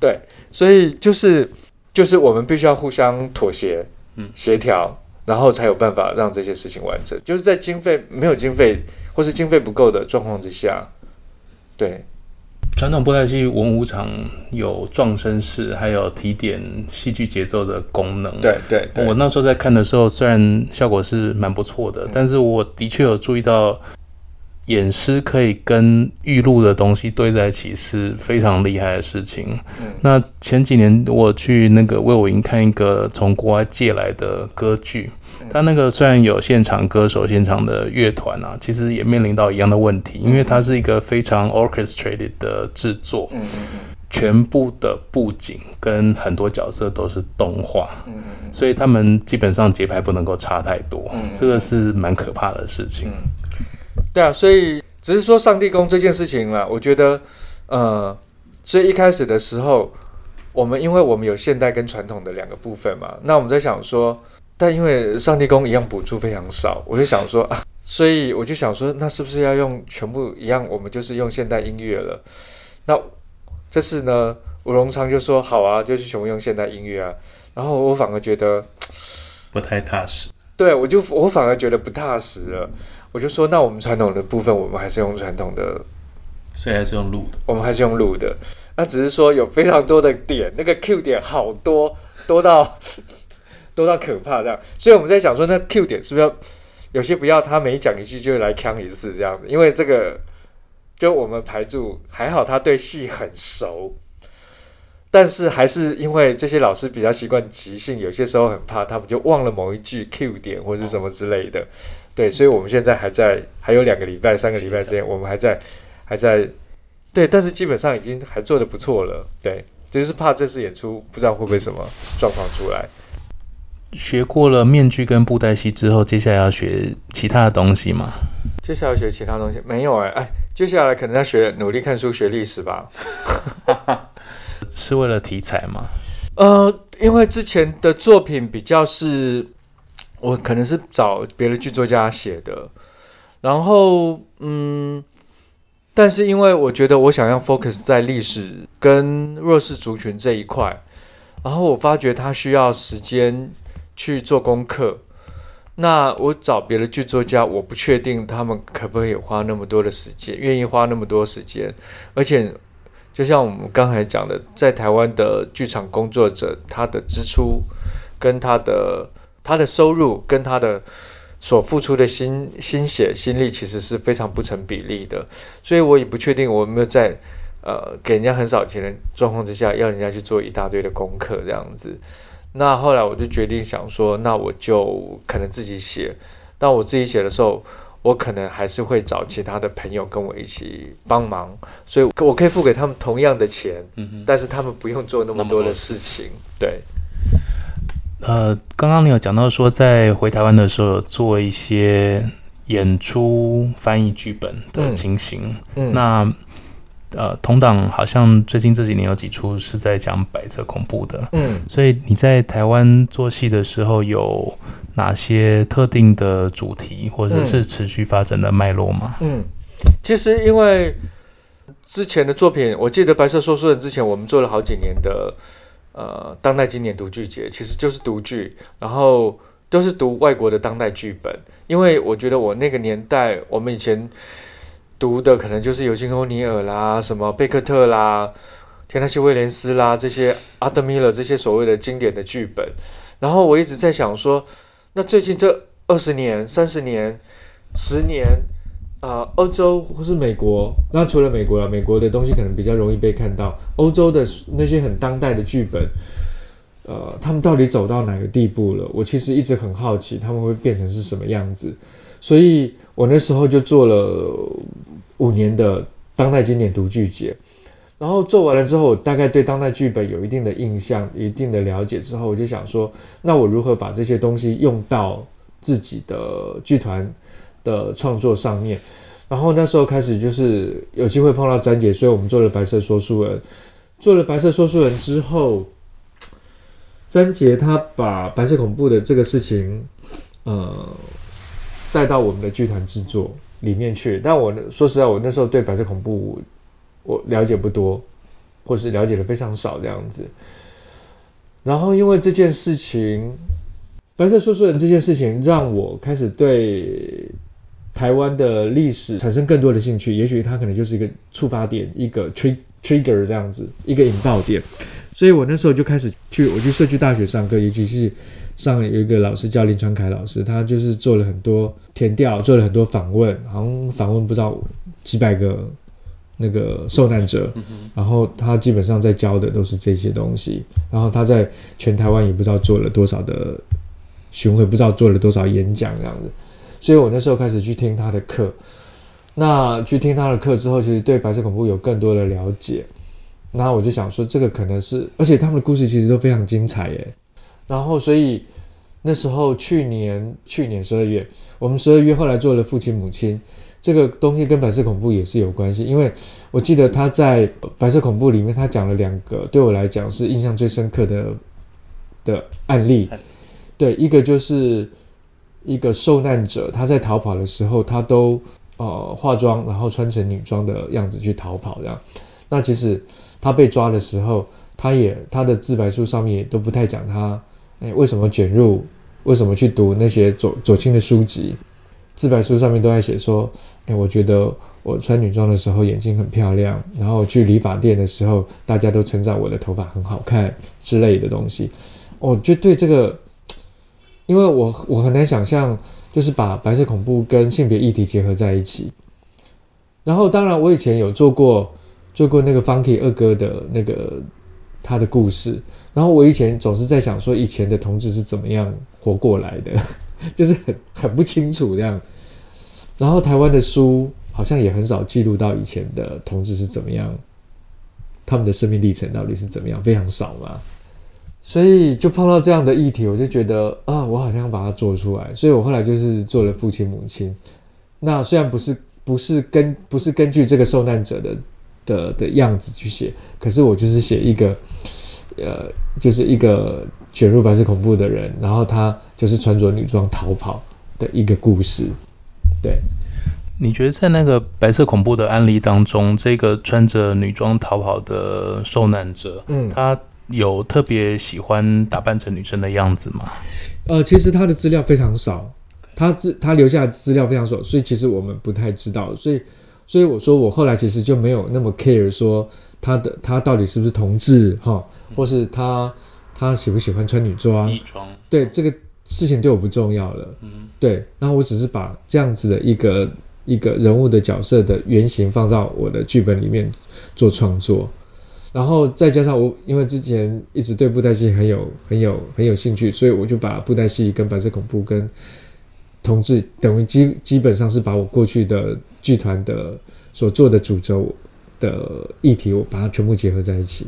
对，所以就是就是我们必须要互相妥协，嗯，协调，然后才有办法让这些事情完成。就是在经费没有经费或是经费不够的状况之下，对。传统布袋戏文武场有撞声式，还有提点戏剧节奏的功能。对对，对，我那时候在看的时候，虽然效果是蛮不错的，嗯，但是我的确有注意到。演诗可以跟预录的东西对在一起是非常厉害的事情。嗯、那前几年我去那个魏武营看一个从国外借来的歌剧，他、嗯、那个虽然有现场歌手、现场的乐团啊，其实也面临到一样的问题，因为它是一个非常 orchestrated 的制作，全部的布景跟很多角色都是动画，所以他们基本上节拍不能够差太多，这个是蛮可怕的事情。嗯对啊，所以只是说上帝宫这件事情啦，我觉得，呃，所以一开始的时候，我们因为我们有现代跟传统的两个部分嘛，那我们在想说，但因为上帝宫一样补助非常少，我就想说啊，所以我就想说，那是不是要用全部一样，我们就是用现代音乐了？那这次呢，吴荣昌就说好啊，就是全部用现代音乐啊，然后我反而觉得不太踏实，对，我就我反而觉得不踏实了。我就说，那我们传统的部分，我们还是用传统的，所以还是用录的。我们还是用录的，那只是说有非常多的点，那个 Q 点好多，多到多到可怕这样。所以我们在想说，那 Q 点是不是要有些不要？他每讲一句就来呛一次这样子，因为这个就我们排住还好，他对戏很熟，但是还是因为这些老师比较习惯即兴，有些时候很怕他们就忘了某一句 Q 点或者什么之类的。哦对，所以我们现在还在，还有两个礼拜、三个礼拜时间，我们还在，还在，对，但是基本上已经还做的不错了。对，就是怕这次演出不知道会不会什么状况出来。学过了面具跟布袋戏之后，接下来要学其他的东西吗？接下来要学其他东西没有哎哎，接下来可能要学努力看书学历史吧。是为了题材吗？呃，因为之前的作品比较是。我可能是找别的剧作家写的，然后嗯，但是因为我觉得我想要 focus 在历史跟弱势族群这一块，然后我发觉他需要时间去做功课。那我找别的剧作家，我不确定他们可不可以花那么多的时间，愿意花那么多时间。而且，就像我们刚才讲的，在台湾的剧场工作者，他的支出跟他的他的收入跟他的所付出的心心血心力，其实是非常不成比例的。所以我也不确定我有没有在呃给人家很少钱的状况之下，要人家去做一大堆的功课这样子。那后来我就决定想说，那我就可能自己写。但我自己写的时候，我可能还是会找其他的朋友跟我一起帮忙，所以我可以付给他们同样的钱，嗯，但是他们不用做那么多的事情。对。呃，刚刚你有讲到说，在回台湾的时候有做一些演出、翻译剧本的情形。嗯，那。呃，同党好像最近这几年有几出是在讲白色恐怖的，嗯，所以你在台湾做戏的时候有哪些特定的主题或者是持续发展的脉络吗？嗯，其实因为之前的作品，我记得《白色说书人》之前我们做了好几年的呃当代经典读剧节，其实就是读剧，然后都是读外国的当代剧本，因为我觉得我那个年代，我们以前。读的可能就是尤金·欧尼尔啦，什么贝克特啦、田纳西·威廉斯啦，这些阿德米勒这些所谓的经典的剧本。然后我一直在想说，那最近这二十年、三十年、十年，呃，欧洲或是美国，那除了美国了，美国的东西可能比较容易被看到。欧洲的那些很当代的剧本，呃，他们到底走到哪个地步了？我其实一直很好奇，他们会变成是什么样子。所以我那时候就做了五年的当代经典读剧节，然后做完了之后，我大概对当代剧本有一定的印象、一定的了解之后，我就想说，那我如何把这些东西用到自己的剧团的创作上面？然后那时候开始就是有机会碰到詹杰，所以我们做了《白色说书人》。做了《白色说书人》之后，詹杰他把白色恐怖的这个事情，呃。带到我们的剧团制作里面去，但我说实在，我那时候对白色恐怖我了解不多，或是了解的非常少这样子。然后因为这件事情，白色说书人这件事情让我开始对台湾的历史产生更多的兴趣，也许它可能就是一个触发点，一个 trigger trigger 这样子，一个引爆点。所以我那时候就开始去，我去社区大学上课，尤其是。上有一个老师叫林传凯老师，他就是做了很多填调，做了很多访问，好像访问不知道几百个那个受难者，然后他基本上在教的都是这些东西，然后他在全台湾也不知道做了多少的巡回，不知道做了多少演讲这样子，所以我那时候开始去听他的课，那去听他的课之后，其实对白色恐怖有更多的了解，那我就想说，这个可能是，而且他们的故事其实都非常精彩耶。然后，所以那时候去年去年十二月，我们十二月后来做了父亲母亲这个东西，跟白色恐怖也是有关系。因为我记得他在白色恐怖里面，他讲了两个对我来讲是印象最深刻的的案例。对，一个就是一个受难者，他在逃跑的时候，他都呃化妆，然后穿成女装的样子去逃跑，这样。那其实他被抓的时候，他也他的自白书上面也都不太讲他。哎，为什么卷入？为什么去读那些左左倾的书籍？自白书上面都在写说：哎，我觉得我穿女装的时候眼睛很漂亮，然后去理发店的时候，大家都称赞我的头发很好看之类的东西。我就对这个，因为我我很难想象，就是把白色恐怖跟性别议题结合在一起。然后，当然我以前有做过做过那个 Funky 二哥的那个他的故事。然后我以前总是在想说，以前的同志是怎么样活过来的，就是很很不清楚这样。然后台湾的书好像也很少记录到以前的同志是怎么样，他们的生命历程到底是怎么样，非常少嘛。所以就碰到这样的议题，我就觉得啊，我好像要把它做出来。所以我后来就是做了父亲母亲。那虽然不是不是根不是根据这个受难者的的的样子去写，可是我就是写一个。呃，就是一个卷入白色恐怖的人，然后他就是穿着女装逃跑的一个故事。对，你觉得在那个白色恐怖的案例当中，这个穿着女装逃跑的受难者，嗯，他有特别喜欢打扮成女生的样子吗？呃，其实他的资料非常少，他资他留下的资料非常少，所以其实我们不太知道。所以，所以我说我后来其实就没有那么 care 说他的他到底是不是同志哈，或是他他喜不喜欢穿女装？女装对这个事情对我不重要了。嗯，对，然后我只是把这样子的一个一个人物的角色的原型放到我的剧本里面做创作。然后再加上我，因为之前一直对布袋戏很有、很有、很有兴趣，所以我就把布袋戏跟白色恐怖跟同志等于基基本上是把我过去的剧团的所做的主轴的议题，我把它全部结合在一起。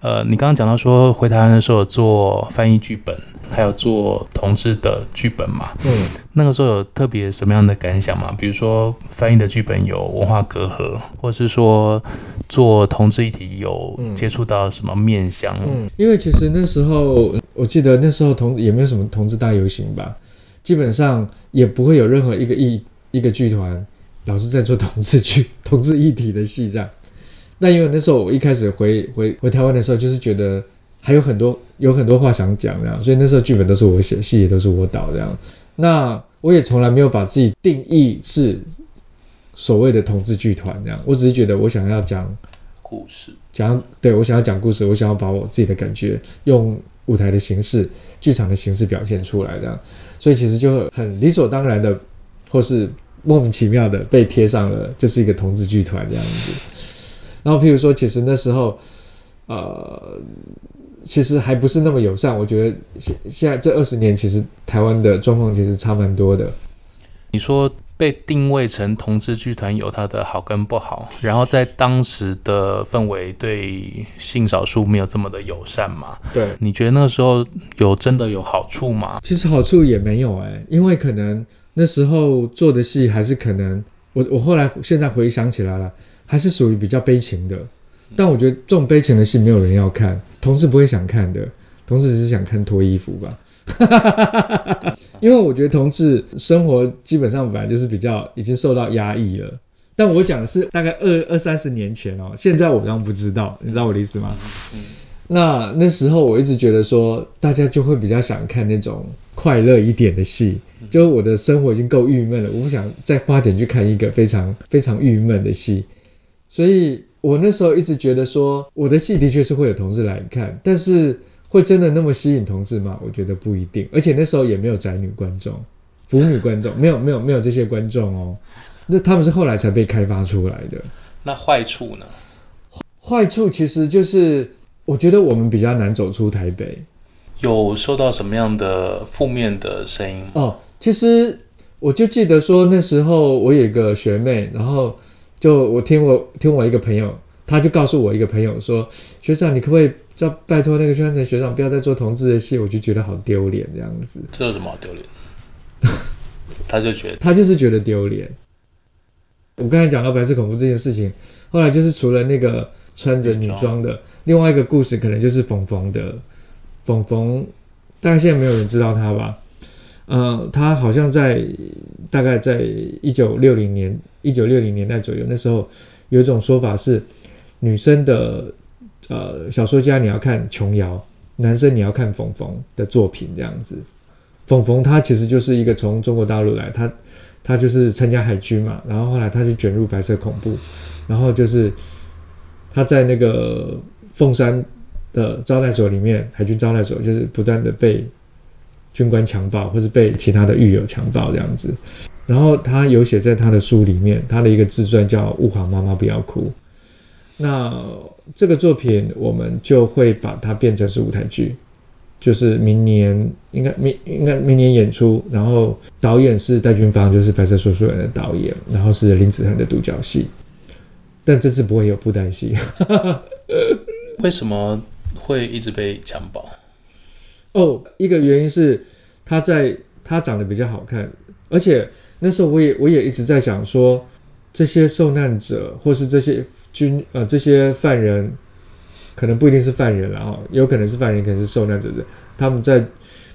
呃，你刚刚讲到说回台湾的时候做翻译剧本，还有做同志的剧本嘛？嗯，那个时候有特别什么样的感想吗？比如说翻译的剧本有文化隔阂，或是说做同志议题有接触到什么面向？嗯，因为其实那时候我记得那时候同也没有什么同志大游行吧，基本上也不会有任何一个艺一个剧团老是在做同志剧同志议题的戏这样。那因为那时候我一开始回回回台湾的时候，就是觉得还有很多有很多话想讲这样，所以那时候剧本都是我写，戏也都是我导这样。那我也从来没有把自己定义是所谓的同志剧团这样，我只是觉得我想要讲故事，讲对我想要讲故事，我想要把我自己的感觉用舞台的形式、剧场的形式表现出来这样，所以其实就很理所当然的，或是莫名其妙的被贴上了就是一个同志剧团这样子。然后，譬如说，其实那时候，呃，其实还不是那么友善。我觉得现现在这二十年，其实台湾的状况其实差蛮多的。你说被定位成同志剧团有它的好跟不好，然后在当时的氛围对性少数没有这么的友善嘛？对，你觉得那个时候有真的有好处吗？其实好处也没有哎，因为可能那时候做的戏还是可能，我我后来现在回想起来了。还是属于比较悲情的，但我觉得这种悲情的戏没有人要看，同事不会想看的，同事只是想看脱衣服吧。因为我觉得同志生活基本上本来就是比较已经受到压抑了。但我讲的是大概二二三十年前哦，现在我当然不知道，你知道我的意思吗？那那时候我一直觉得说，大家就会比较想看那种快乐一点的戏，就我的生活已经够郁闷了，我不想再花钱去看一个非常非常郁闷的戏。所以我那时候一直觉得说，我的戏的确是会有同志来看，但是会真的那么吸引同志吗？我觉得不一定。而且那时候也没有宅女观众、腐女观众，没有没有没有这些观众哦。那他们是后来才被开发出来的。那坏处呢？坏处其实就是，我觉得我们比较难走出台北。有受到什么样的负面的声音？哦，其实我就记得说，那时候我有一个学妹，然后。就我听我听我一个朋友，他就告诉我一个朋友说：“学长，你可不可以叫拜托那个宣传学长不要再做同志的戏？”我就觉得好丢脸这样子。这有什么好丢脸？他就觉得他就是觉得丢脸。我刚才讲到白色恐怖这件事情，后来就是除了那个穿着女装的，另外一个故事可能就是冯冯的冯冯，大概现在没有人知道他吧？呃，他好像在大概在一九六零年。一九六零年代左右，那时候有一种说法是，女生的呃小说家你要看琼瑶，男生你要看冯冯的作品这样子。冯冯他其实就是一个从中国大陆来，他他就是参加海军嘛，然后后来他就卷入白色恐怖，然后就是他在那个凤山的招待所里面，海军招待所就是不断的被军官强暴，或是被其他的狱友强暴这样子。然后他有写在他的书里面，他的一个自传叫《勿好妈妈不要哭》。那这个作品我们就会把它变成是舞台剧，就是明年应该明应该明年演出。然后导演是戴君芳，就是《白色说书人》的导演，然后是林子恒的独角戏。但这次不会有布袋戏。为什么会一直被强暴？哦，一个原因是他在他长得比较好看，而且。那时候我也我也一直在想说，这些受难者或是这些军呃这些犯人，可能不一定是犯人，然后有可能是犯人，可能是受难者的。他们在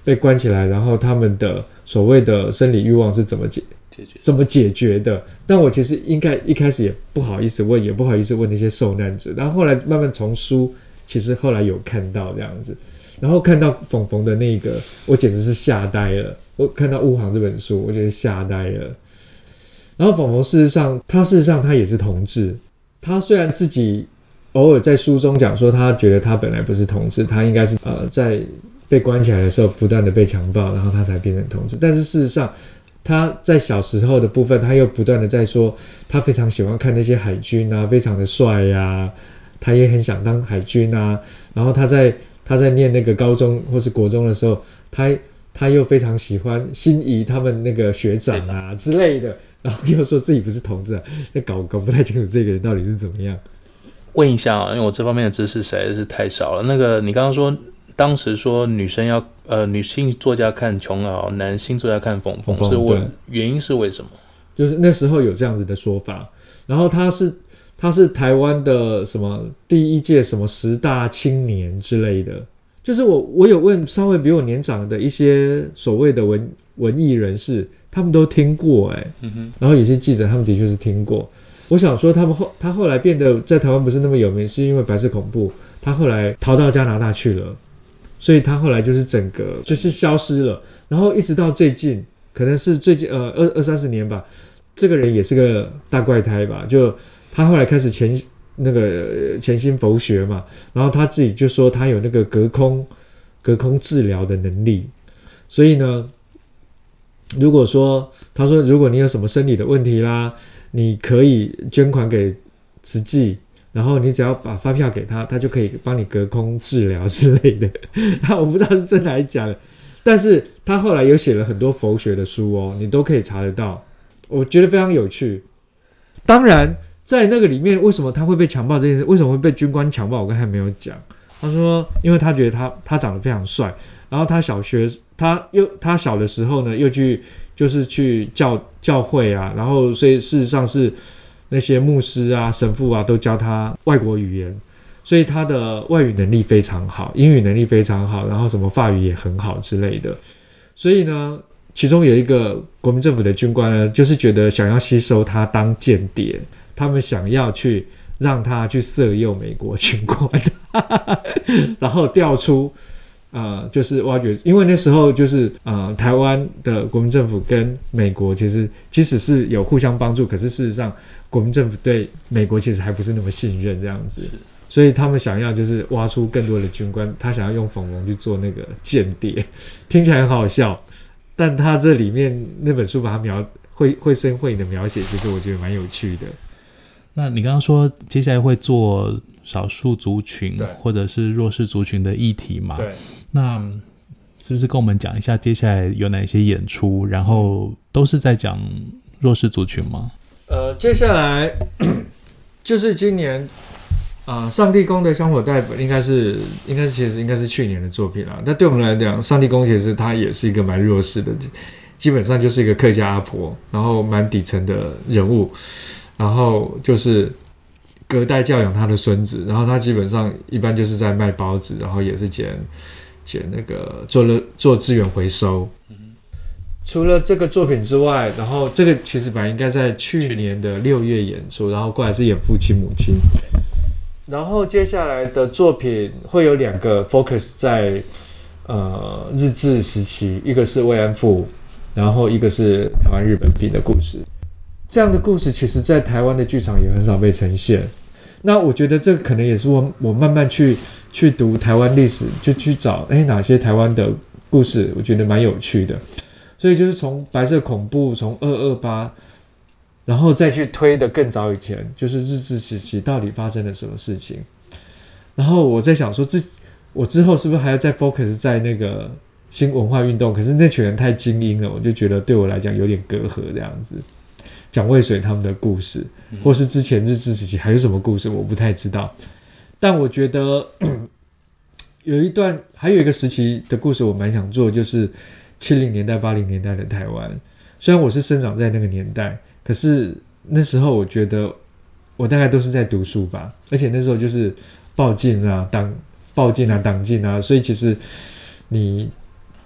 被关起来，然后他们的所谓的生理欲望是怎么解解决？怎么解决的？但我其实应该一开始也不好意思问，也不好意思问那些受难者。然后后来慢慢从书，其实后来有看到这样子，然后看到冯冯的那个，我简直是吓呆了。我看到《乌航》这本书，我觉得吓呆了。然后冯冯事实上，他事实上他也是同志。他虽然自己偶尔在书中讲说，他觉得他本来不是同志，他应该是呃在被关起来的时候不断的被强暴，然后他才变成同志。但是事实上，他在小时候的部分，他又不断的在说，他非常喜欢看那些海军啊，非常的帅呀、啊，他也很想当海军啊。然后他在他在念那个高中或是国中的时候，他。他又非常喜欢心仪他们那个学长啊之类的，然后又说自己不是同志，啊，就搞搞不太清楚这个人到底是怎么样。问一下啊，因为我这方面的知识实在是太少了。那个你刚刚说，当时说女生要呃女性作家看琼瑶，男性作家看冯冯，是问原因是为什么？就是那时候有这样子的说法。然后他是他是台湾的什么第一届什么十大青年之类的。就是我，我有问稍微比我年长的一些所谓的文文艺人士，他们都听过哎、欸，嗯，然后有些记者他们的确是听过。我想说，他们后他后来变得在台湾不是那么有名，是因为白色恐怖，他后来逃到加拿大去了，所以他后来就是整个就是消失了。然后一直到最近，可能是最近呃二二三十年吧，这个人也是个大怪胎吧，就他后来开始潜。那个潜心佛学嘛，然后他自己就说他有那个隔空隔空治疗的能力，所以呢，如果说他说如果你有什么生理的问题啦，你可以捐款给慈济，然后你只要把发票给他，他就可以帮你隔空治疗之类的。那 我不知道是真的还是假的，但是他后来有写了很多佛学的书哦，你都可以查得到，我觉得非常有趣。当然。在那个里面，为什么他会被强暴这件事？为什么会被军官强暴？我刚才没有讲。他说，因为他觉得他他长得非常帅，然后他小学他又他小的时候呢，又去就是去教教会啊，然后所以事实上是那些牧师啊、神父啊都教他外国语言，所以他的外语能力非常好，英语能力非常好，然后什么法语也很好之类的。所以呢，其中有一个国民政府的军官呢，就是觉得想要吸收他当间谍。他们想要去让他去色诱美国军官，然后调出，呃，就是挖掘，因为那时候就是呃，台湾的国民政府跟美国其实即使是有互相帮助，可是事实上国民政府对美国其实还不是那么信任这样子，所以他们想要就是挖出更多的军官，他想要用冯冯去做那个间谍，听起来很好笑，但他这里面那本书把它描绘绘声绘影的描写，其实我觉得蛮有趣的。那你刚刚说接下来会做少数族群或者是弱势族群的议题嘛？对。那是不是跟我们讲一下接下来有哪些演出？然后都是在讲弱势族群吗？呃，接下来 就是今年啊，呃，上帝宫的香火代表应该是应该是其实应该是去年的作品啦。但对我们来讲，上帝宫其实它也是一个蛮弱势的，基本上就是一个客家阿婆，然后蛮底层的人物。然后就是隔代教养他的孙子，然后他基本上一般就是在卖包子，然后也是捡捡那个做了做资源回收。除了这个作品之外，然后这个其实本来应该在去年的六月演出，然后过来是演父亲母亲。然后接下来的作品会有两个 focus 在呃日治时期，一个是慰安妇，然后一个是台湾日本兵的故事。这样的故事，其实在台湾的剧场也很少被呈现。那我觉得这可能也是我我慢慢去去读台湾历史，就去找诶哪些台湾的故事，我觉得蛮有趣的。所以就是从白色恐怖，从二二八，然后再去推的更早以前，就是日治时期到底发生了什么事情。然后我在想说，这我之后是不是还要再 focus 在那个新文化运动？可是那群人太精英了，我就觉得对我来讲有点隔阂这样子。蒋渭水他们的故事，或是之前日治时期还有什么故事，我不太知道。但我觉得有一段，还有一个时期的故事，我蛮想做，就是七零年代、八零年代的台湾。虽然我是生长在那个年代，可是那时候我觉得我大概都是在读书吧，而且那时候就是报禁啊、党报禁啊、党禁啊，所以其实你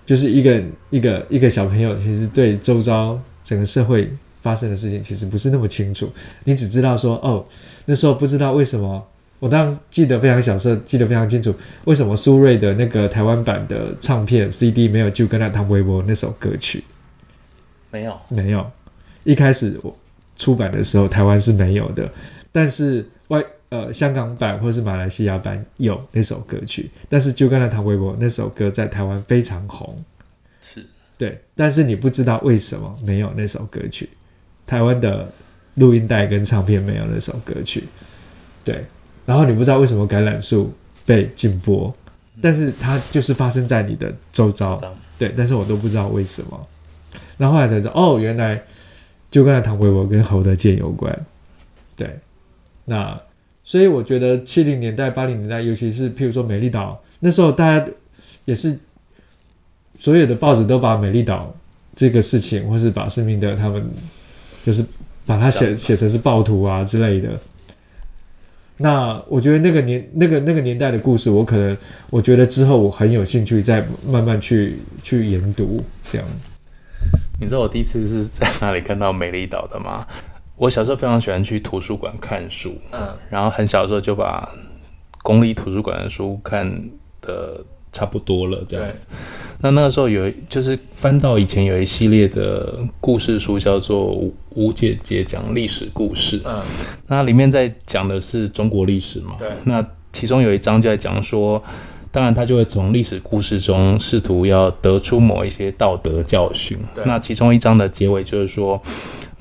就是一个一个一个小朋友，其实对周遭整个社会发生的事情其实不是那么清楚。你只知道说，哦，那时候不知道为什么，我当时记得非常小时候记得非常清楚，为什么苏芮的那个台湾版的唱片 CD 没有就跟他唐微博那首歌曲？没有，没有。一开始我出版的时候，台湾是没有的，但是外。呃，香港版或是马来西亚版有那首歌曲，但是就刚才唐微博那首歌在台湾非常红，是。对，但是你不知道为什么没有那首歌曲，台湾的录音带跟唱片没有那首歌曲，对，然后你不知道为什么橄榄树被禁播，但是它就是发生在你的周遭，对，但是我都不知道为什么，然后后来才知道，哦，原来就刚才唐维博跟侯德健有关，对，那。所以我觉得七零年代、八零年代，尤其是譬如说美丽岛，那时候大家也是所有的报纸都把美丽岛这个事情，或是把施明德他们，就是把它写写成是暴徒啊之类的。那我觉得那个年那个那个年代的故事，我可能我觉得之后我很有兴趣再慢慢去去研读这样。你知道我第一次是在哪里看到美丽岛的吗？我小时候非常喜欢去图书馆看书，嗯，然后很小的时候就把公立图书馆的书看的差不多了，这样子。那那个时候有就是翻到以前有一系列的故事书，叫做《吴姐姐讲历史故事》，嗯，那里面在讲的是中国历史嘛，对。那其中有一章就在讲说，当然他就会从历史故事中试图要得出某一些道德教训。那其中一章的结尾就是说。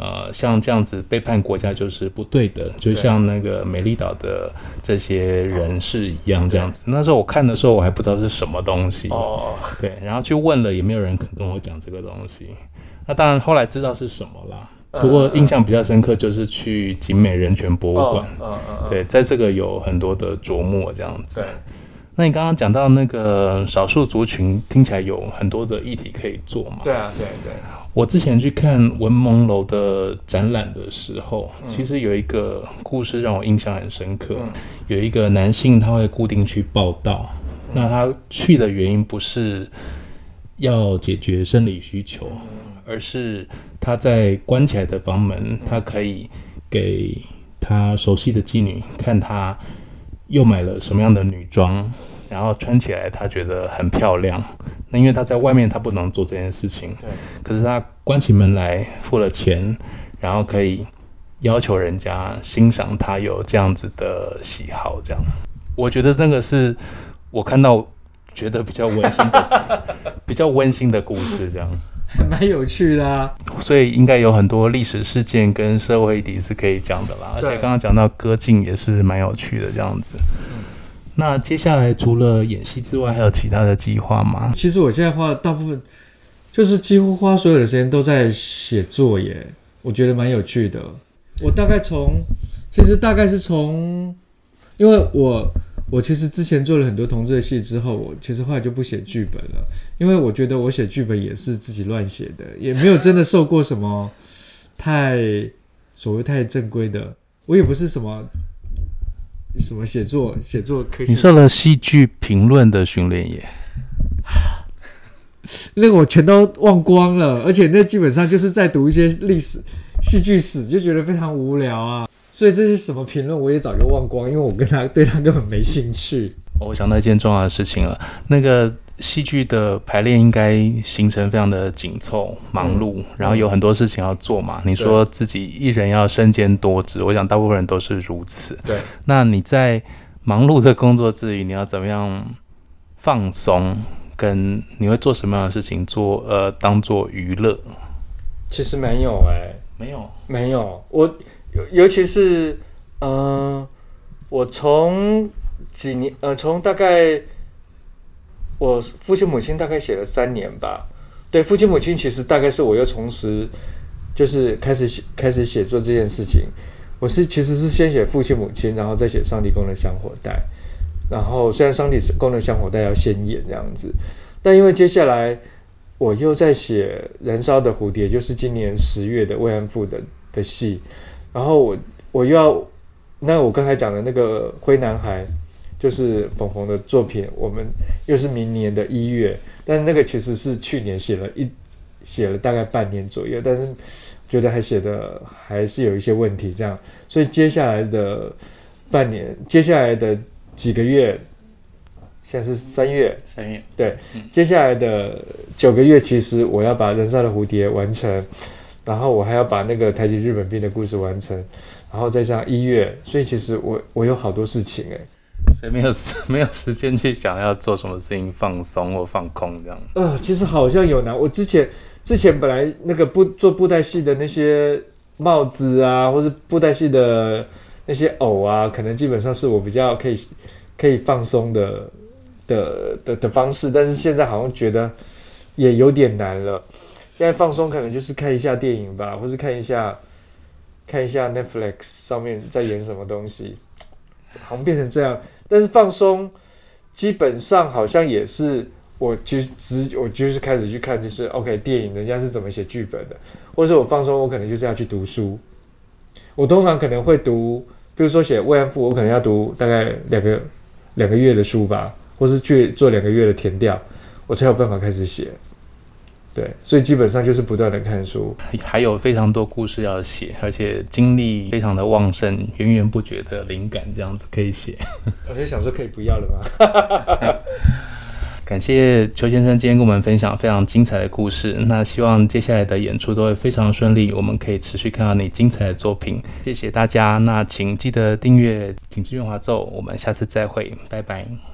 呃，像这样子背叛国家就是不对的，就像那个美丽岛的这些人士一样，这样子。那时候我看的时候，我还不知道是什么东西哦，对，然后去问了，也没有人肯跟我讲这个东西。那当然后来知道是什么啦，不过印象比较深刻就是去景美人权博物馆，嗯嗯，对，在这个有很多的琢磨这样子。对，那你刚刚讲到那个少数族群，听起来有很多的议题可以做嘛？对啊，对对。我之前去看文蒙楼的展览的时候，其实有一个故事让我印象很深刻。有一个男性他会固定去报到，那他去的原因不是要解决生理需求，而是他在关起来的房门，他可以给他熟悉的妓女看他又买了什么样的女装，然后穿起来他觉得很漂亮。那因为他在外面，他不能做这件事情。对。可是他关起门来，付了钱，然后可以要求人家欣赏他有这样子的喜好，这样。我觉得那个是我看到觉得比较温馨的、比较温馨的故事，这样。还蛮有趣的啊。所以应该有很多历史事件跟社会议题是可以讲的啦。而且刚刚讲到歌妓也是蛮有趣的，这样子。那接下来除了演戏之外，还有其他的计划吗？其实我现在花大部分，就是几乎花所有的时间都在写作耶。我觉得蛮有趣的。我大概从，其实大概是从，因为我我其实之前做了很多同志的戏之后，我其实后来就不写剧本了，因为我觉得我写剧本也是自己乱写的，也没有真的受过什么太所谓太正规的，我也不是什么。什么写作写作可以？你受了戏剧评论的训练耶？那个我全都忘光了，而且那基本上就是在读一些历史、戏剧史，就觉得非常无聊啊。所以这是什么评论我也早就忘光，因为我跟他对他根本没兴趣。我想到一件重要的事情了，那个。戏剧的排练应该行程非常的紧凑、忙碌，嗯、然后有很多事情要做嘛。嗯、你说自己一人要身兼多职，我想大部分人都是如此。对，那你在忙碌的工作之余，你要怎么样放松？跟你会做什么样的事情做？呃，当做娱乐？其实没有哎、欸，没有，没有。我尤尤其是，嗯、呃，我从几年，呃，从大概。我父亲母亲大概写了三年吧，对，父亲母亲其实大概是我又重拾，就是开始写开始写作这件事情。我是其实是先写父亲母亲，然后再写上帝宫的香火袋。然后虽然上帝宫的香火袋要先演这样子，但因为接下来我又在写燃烧的蝴蝶，就是今年十月的慰安妇的的戏。然后我我又要那我刚才讲的那个灰男孩。就是冯冯的作品，我们又是明年的一月，但是那个其实是去年写了一写了大概半年左右，但是觉得还写的还是有一些问题，这样，所以接下来的半年，接下来的几个月，现在是三月，三月，对，接下来的九个月，其实我要把《人上的蝴蝶》完成，然后我还要把那个台籍日本兵的故事完成，然后再上一月，所以其实我我有好多事情诶。谁没有时 没有时间去想要做什么事情放松或放空这样。呃，其实好像有难。我之前之前本来那个布做布袋戏的那些帽子啊，或是布袋戏的那些偶啊，可能基本上是我比较可以可以放松的的的的方式。但是现在好像觉得也有点难了。现在放松可能就是看一下电影吧，或是看一下看一下 Netflix 上面在演什么东西，好像变成这样。但是放松，基本上好像也是我其实只我就是开始去看，就是 OK 电影人家是怎么写剧本的，或者我放松，我可能就是要去读书。我通常可能会读，比如说写慰安妇，我可能要读大概两个两个月的书吧，或是去做两个月的填调，我才有办法开始写。对，所以基本上就是不断的看书，还有非常多故事要写，而且精力非常的旺盛，源源不绝的灵感，这样子可以写。我就想说，可以不要了吗？感谢邱先生今天跟我们分享非常精彩的故事。那希望接下来的演出都会非常顺利，我们可以持续看到你精彩的作品。谢谢大家，那请记得订阅《景致圆滑奏》，我们下次再会，拜拜。